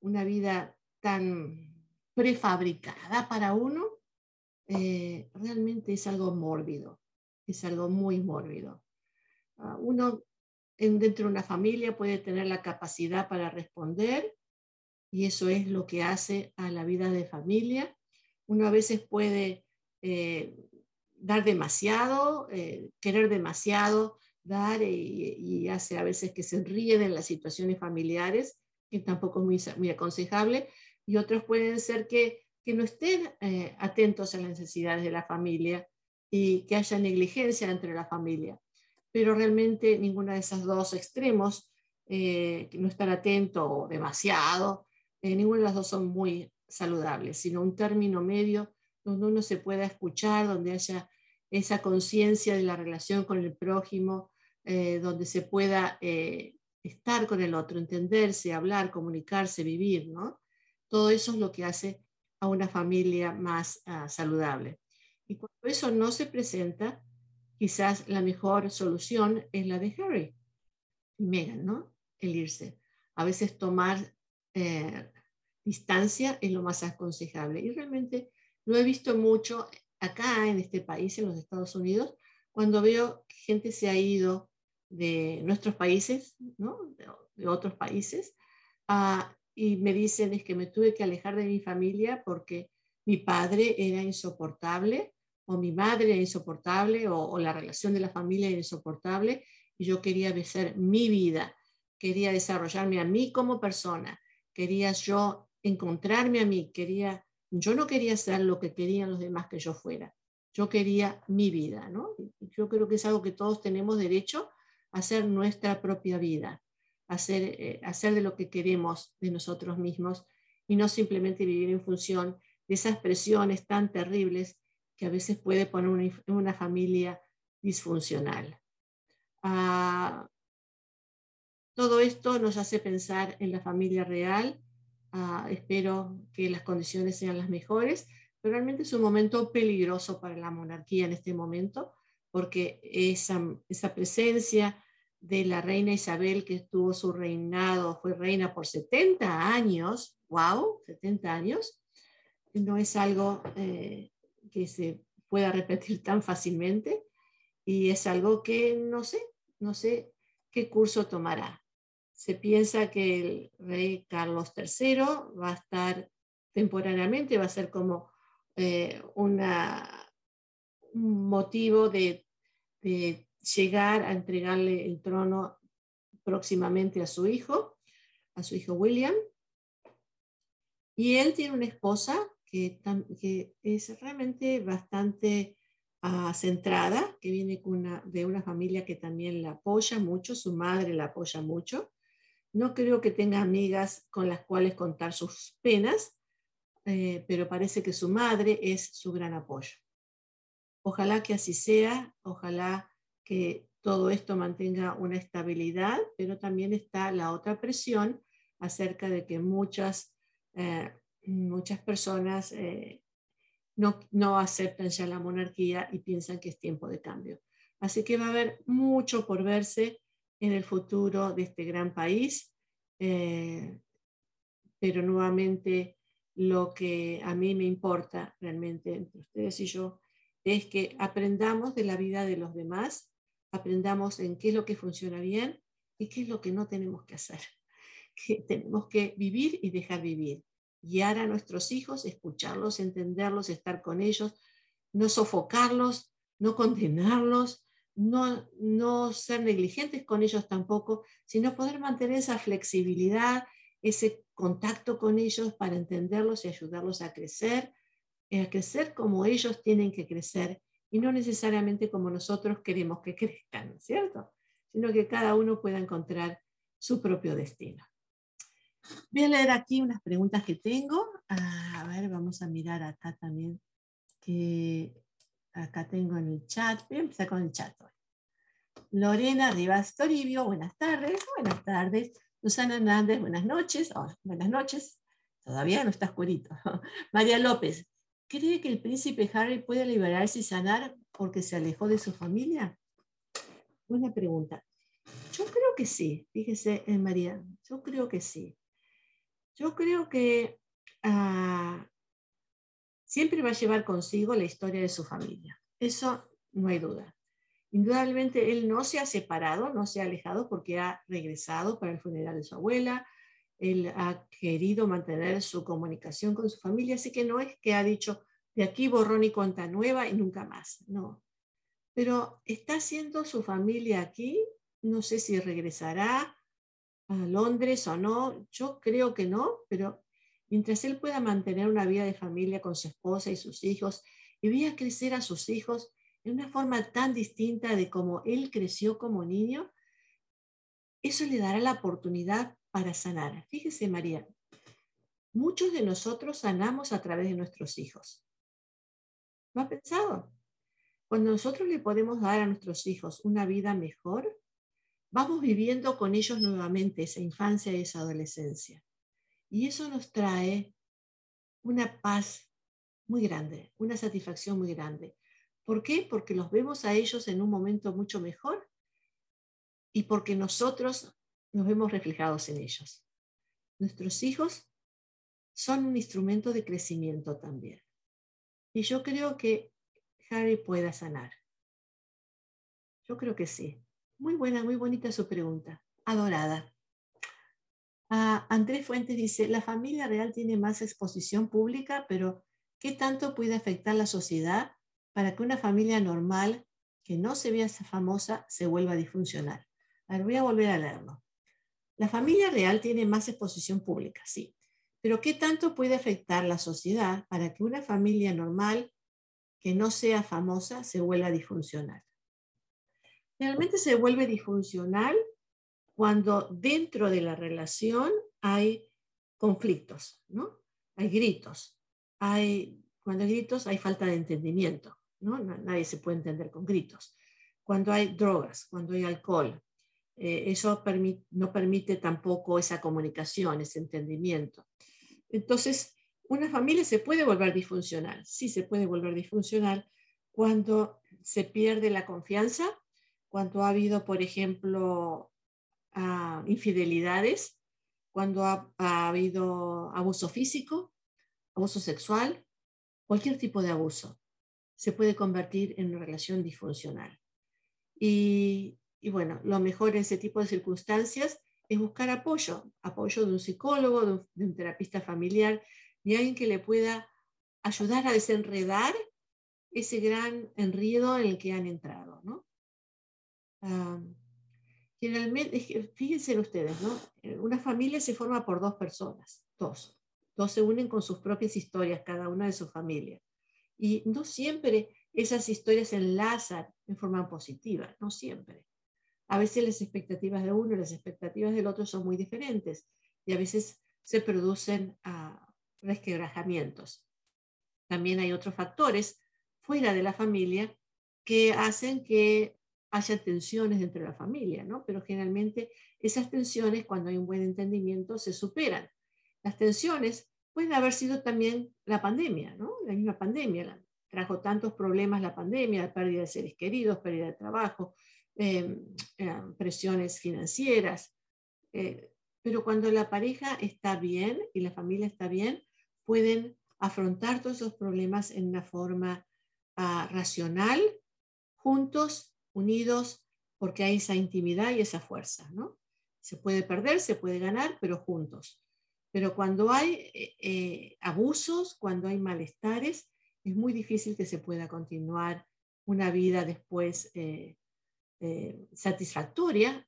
una vida tan prefabricada para uno, eh, realmente es algo mórbido, es algo muy mórbido. Ah, uno dentro de una familia puede tener la capacidad para responder y eso es lo que hace a la vida de familia. Uno a veces puede eh, dar demasiado, eh, querer demasiado, dar y, hace a veces que se ríen en las situaciones familiares, que tampoco es muy, muy aconsejable, y otros pueden ser que, que no estén eh, atentos a las necesidades de la familia y que haya negligencia entre la familia. Pero realmente ninguna de esos dos extremos, eh, no estar atento o demasiado, eh, ninguna de las dos son muy saludables, sino un término medio donde uno se pueda escuchar, donde haya esa conciencia de la relación con el prójimo, donde se pueda estar con el otro, entenderse, hablar, comunicarse, vivir, ¿no? Todo eso es lo que hace a una familia más ah, saludable. Y cuando eso no se presenta, quizás la mejor solución es la de Harry y Meghan, ¿no? El irse. A veces tomar eh, distancia es lo más aconsejable. Y realmente lo he visto mucho acá en este país, en los Estados Unidos, cuando veo que gente se ha ido de nuestros países, ¿no? de, otros países, a y me dicen es que me tuve que alejar de mi familia porque mi padre era insoportable o mi madre era insoportable o, la relación de la familia era insoportable y yo quería ser mi vida, quería desarrollarme a mí como persona, quería yo encontrarme a mí, quería, yo no quería ser lo que querían los demás que yo fuera, yo quería mi vida, ¿no? Yo creo que es algo que todos tenemos derecho a hacer nuestra propia vida hacer, eh, hacer de lo que queremos de nosotros mismos y no simplemente vivir en función de esas presiones tan terribles que a veces puede poner una, una familia disfuncional. Ah, todo esto nos hace pensar en la familia real. Ah, espero que las condiciones sean las mejores, pero realmente es un momento peligroso para la monarquía en este momento, porque esa, esa presencia de la reina Isabel, que tuvo su reinado, fue reina por 70 años, wow, 70 años, no es algo eh, que se pueda repetir tan fácilmente y es algo que no sé, no sé qué curso tomará. se piensa que el rey Carlos III va a estar temporariamente, va a ser como eh, una, un motivo de, de llegar a entregarle el trono próximamente a su hijo, a su hijo William. Y él tiene una esposa que, es realmente bastante uh, centrada, que viene una, de una familia que también la apoya mucho, su madre la apoya mucho. No creo que tenga amigas con las cuales contar sus penas, eh, pero parece que su madre es su gran apoyo. Ojalá que así sea, ojalá que todo esto mantenga una estabilidad, pero también está la otra presión acerca de que muchas, eh, muchas personas eh, no, no aceptan ya la monarquía y piensan que es tiempo de cambio. Así que va a haber mucho por verse en el futuro de este gran país, eh, pero nuevamente lo que a mí me importa realmente entre ustedes y yo es que aprendamos de la vida de los demás, aprendamos en qué es lo que funciona bien y qué es lo que no tenemos que hacer. Que tenemos que vivir y dejar vivir, guiar a nuestros hijos, escucharlos, entenderlos, estar con ellos, no sofocarlos, no condenarlos, no, no ser negligentes con ellos tampoco, sino poder mantener esa flexibilidad, ese contacto con ellos para entenderlos y ayudarlos a crecer, a crecer como ellos tienen que crecer y no necesariamente como nosotros queremos que crezcan, ¿cierto? Sino que cada uno pueda encontrar su propio destino. Voy a leer aquí unas preguntas que tengo. A ver, vamos a mirar acá también, que acá tengo en el chat. Voy a empezar con el chat. Lorena Rivas Toribio, buenas tardes. Buenas tardes. Susana Hernández, buenas noches. Oh, buenas noches. Todavía no está oscurito. María López, ¿cree que el príncipe Harry puede liberarse y sanar porque se alejó de su familia? Buena pregunta. Yo creo que sí, fíjese, eh, María, yo creo que sí. Yo creo que ah, siempre va a llevar consigo la historia de su familia. Eso no hay duda. Indudablemente él no se ha separado, no se ha alejado porque ha regresado para el funeral de su abuela. Él ha querido mantener su comunicación con su familia, así que no es que ha dicho de aquí borrón y cuenta nueva y nunca más. No. Pero está haciendo su familia aquí. No sé si regresará a Londres o no. Yo creo que no, pero mientras él pueda mantener una vida de familia con su esposa y sus hijos y vea crecer a sus hijos en una forma tan distinta de como él creció como niño, eso le dará la oportunidad para sanar. Fíjese, María, muchos de nosotros sanamos a través de nuestros hijos. ¿Lo ha pensado? Cuando nosotros le podemos dar a nuestros hijos una vida mejor, vamos viviendo con ellos nuevamente esa infancia y esa adolescencia. Y eso nos trae una paz muy grande, una satisfacción muy grande. ¿Por qué? Porque los vemos a ellos en un momento mucho mejor y porque nosotros nos vemos reflejados en ellos. Nuestros hijos son un instrumento de crecimiento también. Y yo creo que Harry pueda sanar. Yo creo que sí. Muy buena, muy bonita su pregunta. Adorada. Ah, Andrés Fuentes dice, la familia real tiene más exposición pública, pero ¿qué tanto puede afectar la sociedad para que una familia normal que no se vea famosa se vuelva disfuncional. A ver, voy a volver a leerlo. La familia real tiene más exposición pública, sí, pero ¿qué tanto puede afectar la sociedad para que una familia normal que no sea famosa se vuelva disfuncional? Realmente se vuelve disfuncional cuando dentro de la relación hay conflictos, ¿no? Hay gritos, hay, cuando hay gritos hay falta de entendimiento. Nadie se puede entender con gritos. Cuando hay drogas, cuando hay alcohol, eh, eso no permite tampoco esa comunicación, ese entendimiento. Entonces, una familia se puede volver disfuncional, sí se puede volver disfuncional cuando se pierde la confianza, cuando ha habido, por ejemplo, ah, infidelidades, cuando ha, habido abuso físico, abuso sexual, cualquier tipo de abuso se puede convertir en una relación disfuncional. Y, bueno, lo mejor en ese tipo de circunstancias es buscar apoyo, apoyo de un psicólogo, de un, de un terapista familiar, de alguien que le pueda ayudar a desenredar ese gran enredo en el que han entrado. ¿No? generalmente, fíjense ustedes, ¿no? Eh, una familia se forma por dos personas, dos. Dos se unen con sus propias historias, cada una de su familia. Y no siempre esas historias se enlazan en forma positiva, no siempre. A veces las expectativas de uno y las expectativas del otro son muy diferentes y a veces se producen uh. También hay otros factores fuera de la familia que hacen que haya tensiones entre la familia, ¿no? Pero generalmente esas tensiones, cuando hay un buen entendimiento, se superan. Las tensiones pueden haber sido también la pandemia, ¿no? La misma pandemia trajo tantos problemas la pandemia, la pérdida de seres queridos, pérdida de trabajo, em, eh, presiones financieras. Eh, pero cuando la pareja está bien y la familia está bien, pueden afrontar todos esos problemas en una forma uh, racional, juntos, unidos, porque hay esa intimidad y esa fuerza, ¿no? Se puede perder, se puede ganar, pero juntos. Pero cuando hay eh, eh, abusos, cuando hay malestares, es muy difícil que se pueda continuar una vida después eh, eh, satisfactoria.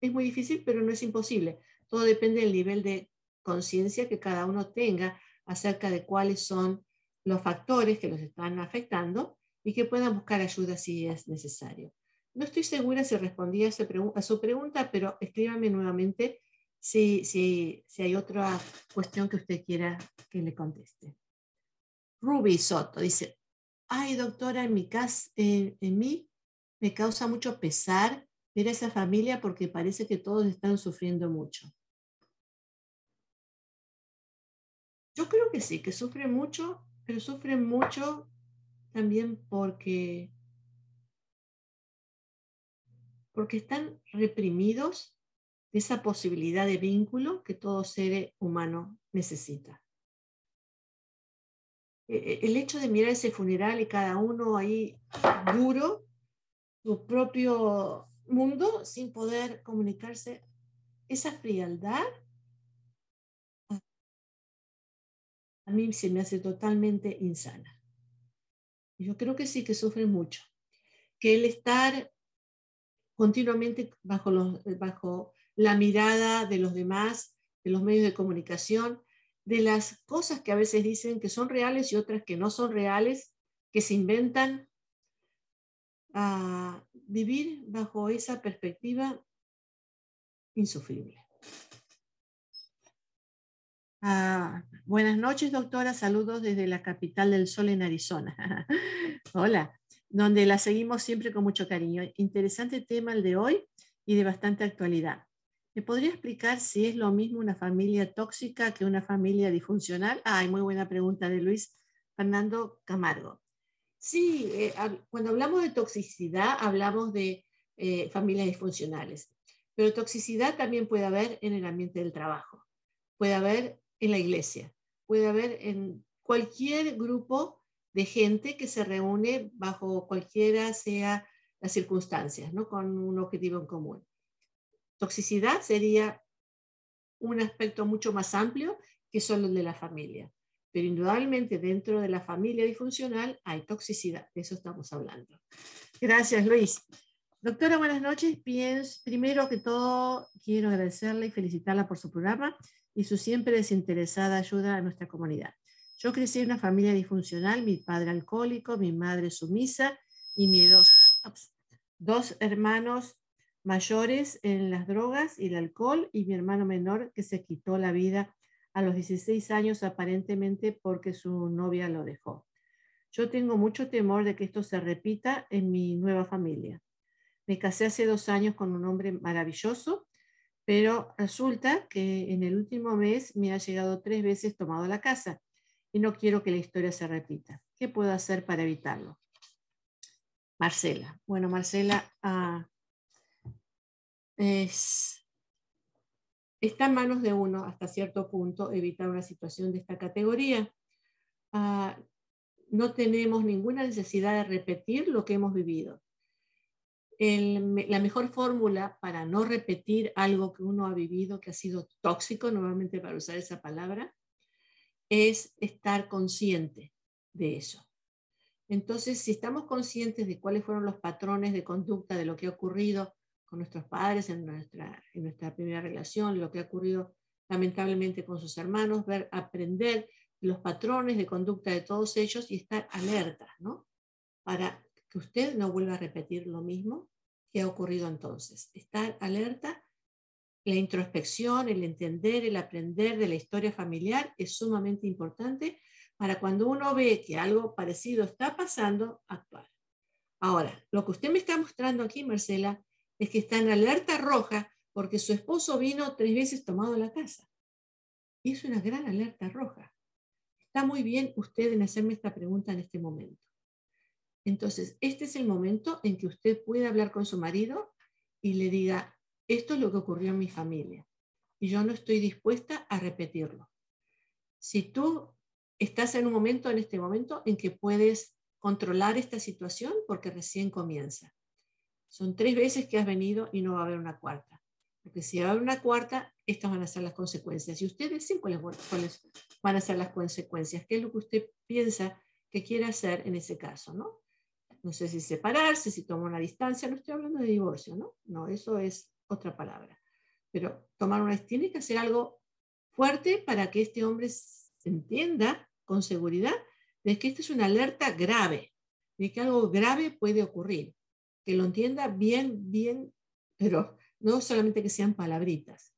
Es muy difícil, pero no es imposible. Todo depende del nivel de conciencia que cada uno tenga acerca de cuáles son los factores que los están afectando y que puedan buscar ayuda si es necesario. No estoy segura si respondí a, su pregunta, pero escríbame nuevamente si, si, si, hay otra cuestión que usted quiera que le conteste. Ruby Soto dice, ay doctora, en mi caso, en, en mí me causa mucho pesar ver a esa familia porque parece que todos están sufriendo mucho. Yo creo que sí, que sufre mucho, pero sufre mucho también porque, porque están reprimidos de esa posibilidad de vínculo que todo ser humano necesita. E, e, el hecho de mirar ese funeral y cada uno ahí duro, su propio mundo sin poder comunicarse, esa frialdad a mí se me hace totalmente insana. Yo creo que sí que sufre mucho. Que el estar continuamente bajo, los, bajo la mirada de los demás, de los medios de comunicación, de las cosas que a veces dicen que son reales y otras que no son reales, que se inventan, a vivir bajo esa perspectiva insufrible. Ah, buenas noches, doctora. Saludos desde la capital del sol en Arizona. Hola, donde la seguimos siempre con mucho cariño. Interesante tema el de hoy y de bastante actualidad. ¿Me podría explicar si es lo mismo una familia tóxica que una familia disfuncional? Ay, muy buena pregunta de Luis Fernando Camargo. Sí, eh, cuando hablamos de toxicidad, hablamos de eh, familias disfuncionales, pero toxicidad también puede haber en el ambiente del trabajo, puede haber en la iglesia, puede haber en cualquier grupo de gente que se reúne bajo cualquiera sea las circunstancias, ¿no? con un objetivo en común. Toxicidad sería un aspecto mucho más amplio que solo el de la familia, pero indudablemente dentro de la familia disfuncional hay toxicidad, de eso estamos hablando. Gracias, Luis. Doctora, buenas noches. Primero que todo, quiero agradecerle y felicitarla por su programa y su siempre desinteresada ayuda a nuestra comunidad. Yo crecí en una familia disfuncional, mi padre alcohólico, mi madre sumisa y mi dos, dos hermanos mayores en las drogas y el alcohol y mi hermano menor que se quitó la vida a los 16 años aparentemente porque su novia lo dejó. Yo tengo mucho temor de que esto se repita en mi nueva familia. Me casé hace dos años con un hombre maravilloso pero resulta que en el último mes me ha llegado tres veces tomado a la casa y no quiero que la historia se repita. ¿Qué puedo hacer para evitarlo? Marcela. Bueno, Marcela, ah, es, está en manos de uno hasta cierto punto evitar una situación de esta categoría. Ah, no tenemos ninguna necesidad de repetir lo que hemos vivido. La mejor fórmula para no repetir algo que uno ha vivido que ha sido tóxico, nuevamente para usar esa palabra, es estar consciente de eso. Entonces, si estamos conscientes de cuáles fueron los patrones de conducta de lo que ha ocurrido con nuestros padres en nuestra, en nuestra primera relación, lo que ha ocurrido lamentablemente con sus hermanos, ver, aprender los patrones de conducta de todos ellos y estar alerta, ¿no? Para que usted no vuelva a repetir lo mismo que ha ocurrido entonces. Estar alerta, la introspección, el entender, el aprender de la historia familiar es sumamente importante para cuando uno ve que algo parecido está pasando, actuar. Ahora, lo que usted me está mostrando aquí, Marcela, es que está en alerta roja porque su esposo vino tres veces tomado a la casa. Y es una gran alerta roja. Está muy bien usted en hacerme esta pregunta en este momento. Entonces, este es el momento en que usted puede hablar con su marido y le diga, esto es lo que ocurrió en mi familia y yo no estoy dispuesta a repetirlo. Si tú estás en un momento, en este momento, en que puedes controlar esta situación porque recién comienza. Son tres veces que has venido y no va a haber una cuarta. Porque si va a haber una cuarta, estas van a ser las consecuencias. Y usted decide cuáles, cuáles van a ser las consecuencias. ¿Qué es lo que usted piensa que quiere hacer en ese caso? ¿no? No sé si separarse, si tomar una distancia. No estoy hablando de divorcio, ¿no? No, eso es otra palabra. Pero tomar una tiene que hacer algo fuerte para que este hombre entienda con seguridad de que esta es una alerta grave, de que algo grave puede ocurrir, que lo entienda bien, bien, pero no solamente que sean palabritas.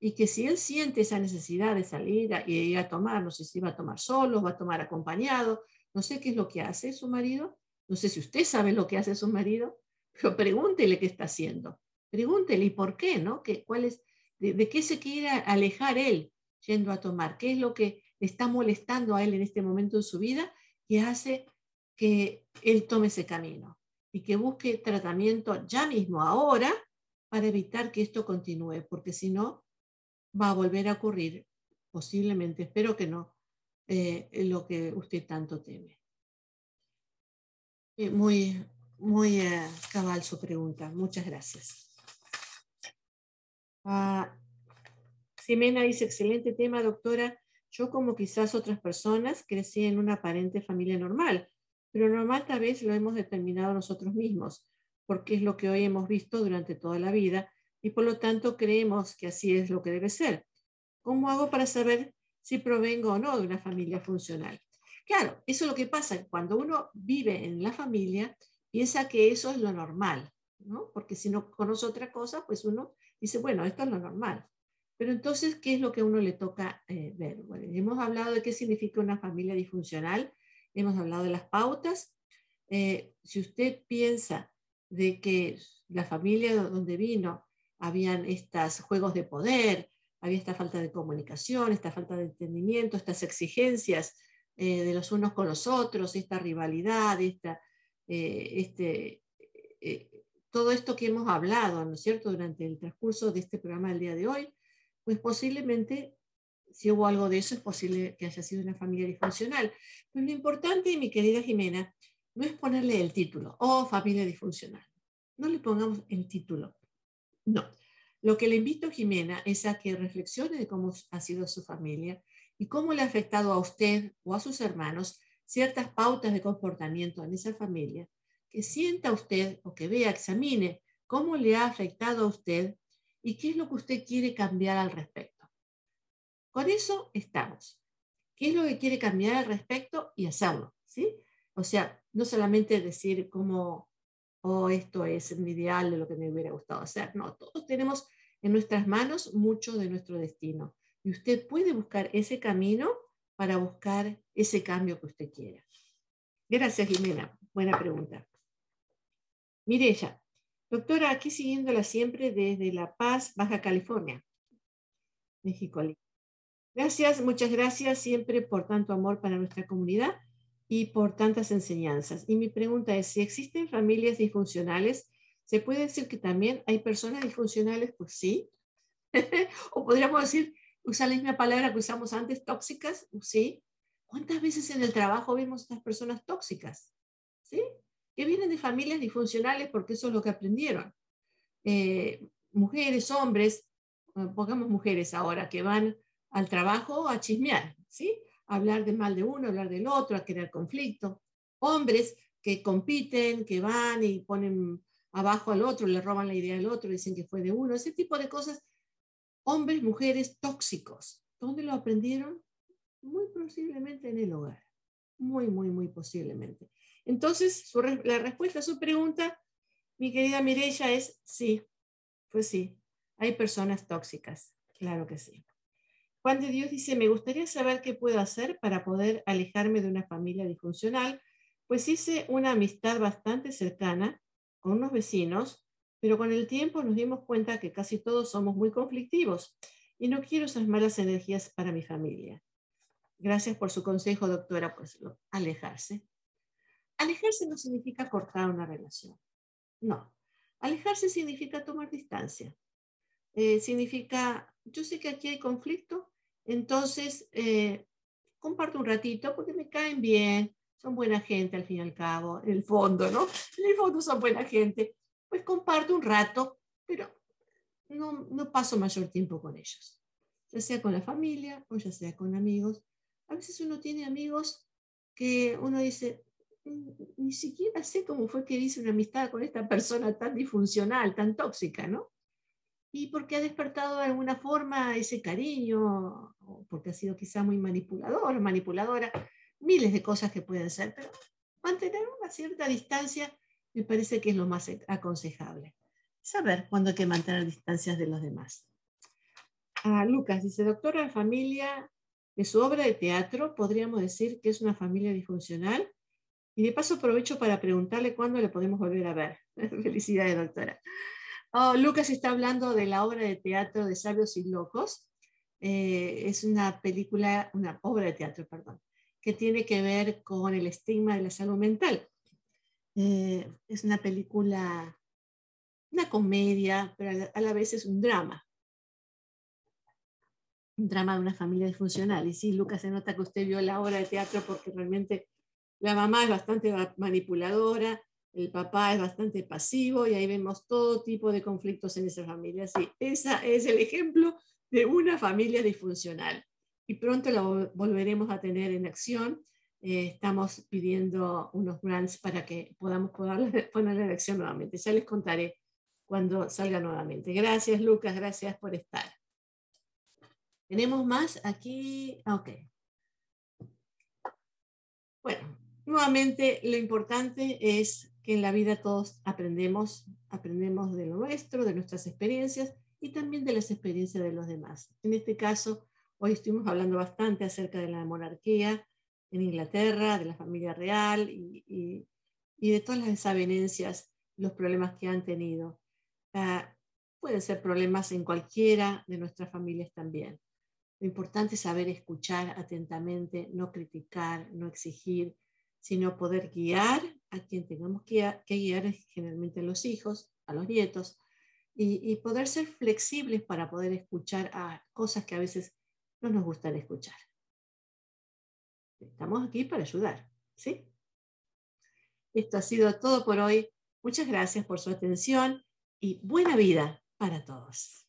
Y que si él siente esa necesidad de salir y ir a tomar, no sé si va a tomar solo, va a tomar acompañado, no sé qué es lo que hace su marido, no sé si usted sabe lo que hace su marido, pero pregúntele qué está haciendo. Pregúntele y por qué, ¿no? ¿Qué, cuál es, de, qué se quiere alejar él yendo a tomar? ¿Qué es lo que está molestando a él en este momento de su vida y hace que él tome ese camino y que busque tratamiento ya mismo, ahora, para evitar que esto continúe, porque si no, va a volver a ocurrir, posiblemente, espero que no, eh, lo que usted tanto teme. Muy, muy eh, cabal su pregunta. Muchas gracias. Ah, Ximena dice, excelente tema, doctora. Yo, como quizás otras personas, crecí en una aparente familia normal, pero normal tal vez lo hemos determinado nosotros mismos, porque es lo que hoy hemos visto durante toda la vida y por lo tanto creemos que así es lo que debe ser. ¿Cómo hago para saber si provengo o no de una familia funcional? Claro, eso es lo que pasa. Cuando uno vive en la familia, piensa que eso es lo normal, ¿no? Porque si no conoce otra cosa, pues uno dice, bueno, esto es lo normal. Pero entonces, ¿qué es lo que a uno le toca eh, ver? Hemos hablado de qué significa una familia disfuncional, hemos hablado de las pautas. Eh, si usted piensa de que la familia donde vino habían estos juegos de poder, había esta falta de comunicación, esta falta de entendimiento, estas exigencias eh, de los unos con los otros, esta rivalidad, esta, este, todo esto que hemos hablado, ¿no es cierto?, durante el transcurso de este programa del día de hoy, pues posiblemente, si hubo algo de eso, es posible que haya sido una familia disfuncional. Pero lo importante, mi querida Jimena, no es ponerle el título, oh, familia disfuncional. No le pongamos el título. No. Lo que le invito, Jimena, es a que reflexione de cómo ha sido su familia y cómo le ha afectado a usted o a sus hermanos ciertas pautas de comportamiento en esa familia, que sienta usted o que vea, examine cómo le ha afectado a usted y qué es lo que usted quiere cambiar al respecto. Con eso estamos. ¿Qué es lo que quiere cambiar al respecto y hacerlo? ¿sí? O sea, no solamente decir cómo, oh, esto es mi ideal de lo que me hubiera gustado hacer. No, todos tenemos en nuestras manos mucho de nuestro destino. Y usted puede buscar ese camino para buscar ese cambio que usted quiera. Gracias, Jimena. Buena pregunta. Mirella, Doctora, aquí siguiéndola siempre desde La Paz, Baja California, México. Gracias, muchas gracias siempre por tanto amor para nuestra comunidad y por tantas enseñanzas. Y mi pregunta es, si existen familias disfuncionales, ¿se puede decir que también hay personas disfuncionales? Pues sí. o podríamos decir, usar la misma palabra que usamos antes, tóxicas, sí. ¿Cuántas veces en el trabajo vemos a estas personas tóxicas? ¿Sí? que vienen de familias disfuncionales porque eso es lo que aprendieron. Eh, mujeres, hombres, eh, pongamos mujeres ahora, que van al trabajo a chismear, ¿sí? A hablar de mal de uno, hablar del otro, a crear conflicto. Hombres que compiten, que van y ponen abajo al otro, le roban la idea al otro, dicen que fue de uno, ese tipo de cosas. Hombres, mujeres tóxicos. ¿Dónde lo aprendieron? Muy posiblemente en el hogar. Muy, muy, muy posiblemente. Entonces, la respuesta a su pregunta, mi querida Mireya, es sí. Pues sí, hay personas tóxicas. Claro que sí. Juan de Dios dice, me gustaría saber qué puedo hacer para poder alejarme de una familia disfuncional, pues hice una amistad bastante cercana con unos vecinos, pero con el tiempo nos dimos cuenta que casi todos somos muy conflictivos y no quiero esas malas energías para mi familia. Gracias por su consejo, doctora. Pues alejarse. Alejarse no significa cortar una relación. No. Alejarse significa tomar distancia. Eh, significa, yo sé que aquí hay conflicto, entonces eh, comparto un ratito porque me caen bien, son buena gente al fin y al cabo, en el fondo, ¿no? En el fondo son buena gente. Pues comparto un rato, pero no, no paso mayor tiempo con ellos, ya sea con la familia o ya sea con amigos. A veces uno tiene amigos que uno dice, mm, ni siquiera sé cómo fue que hice una amistad con esta persona tan disfuncional, tan tóxica, ¿no? Y porque ha despertado de alguna forma ese cariño, o porque ha sido quizá muy manipulador, manipuladora, miles de cosas que pueden ser, pero mantener una cierta distancia me parece que es lo más aconsejable. Saber cuándo hay que mantener distancias de los demás. Ah, Lucas dice, doctora, la familia de su obra de teatro podríamos decir que es una familia disfuncional. Y de paso aprovecho para preguntarle cuándo le podemos volver a ver. Felicidades, doctora. Oh, Lucas está hablando de la obra de teatro de Sabios y Locos. Eh, es una película, una obra de teatro, perdón, que tiene que ver con el estigma de la salud mental. Eh, es una película, una comedia, pero a la vez es un drama. Un drama de una familia disfuncional. Y sí, Lucas, se nota que usted vio la obra de teatro porque realmente la mamá es bastante manipuladora, el papá es bastante pasivo y ahí vemos todo tipo de conflictos en esa familia. Sí, ese es el ejemplo de una familia disfuncional y pronto lo volveremos a tener en acción. Eh, estamos pidiendo unos grants para que podamos ponerle en acción nuevamente. Ya les contaré cuando salga nuevamente. Gracias, Lucas, gracias por estar. ¿Tenemos más aquí? Ah, ok. Bueno, nuevamente lo importante es que en la vida todos aprendemos, aprendemos de lo nuestro, de nuestras experiencias y también de las experiencias de los demás. En este caso, Hoy estuvimos hablando bastante acerca de la monarquía en Inglaterra, de la familia real y, de todas las desavenencias, los problemas que han tenido. Ah, pueden ser problemas en cualquiera de nuestras familias también. Lo importante es saber escuchar atentamente, no criticar, no exigir, sino poder guiar a quien tengamos que, guiar, generalmente a los hijos, a los nietos, y, y, poder ser flexibles para poder escuchar a cosas que a veces no nos gusta escuchar. Estamos aquí para ayudar, ¿sí? Esto ha sido todo por hoy. Muchas gracias por su atención y buena vida para todos.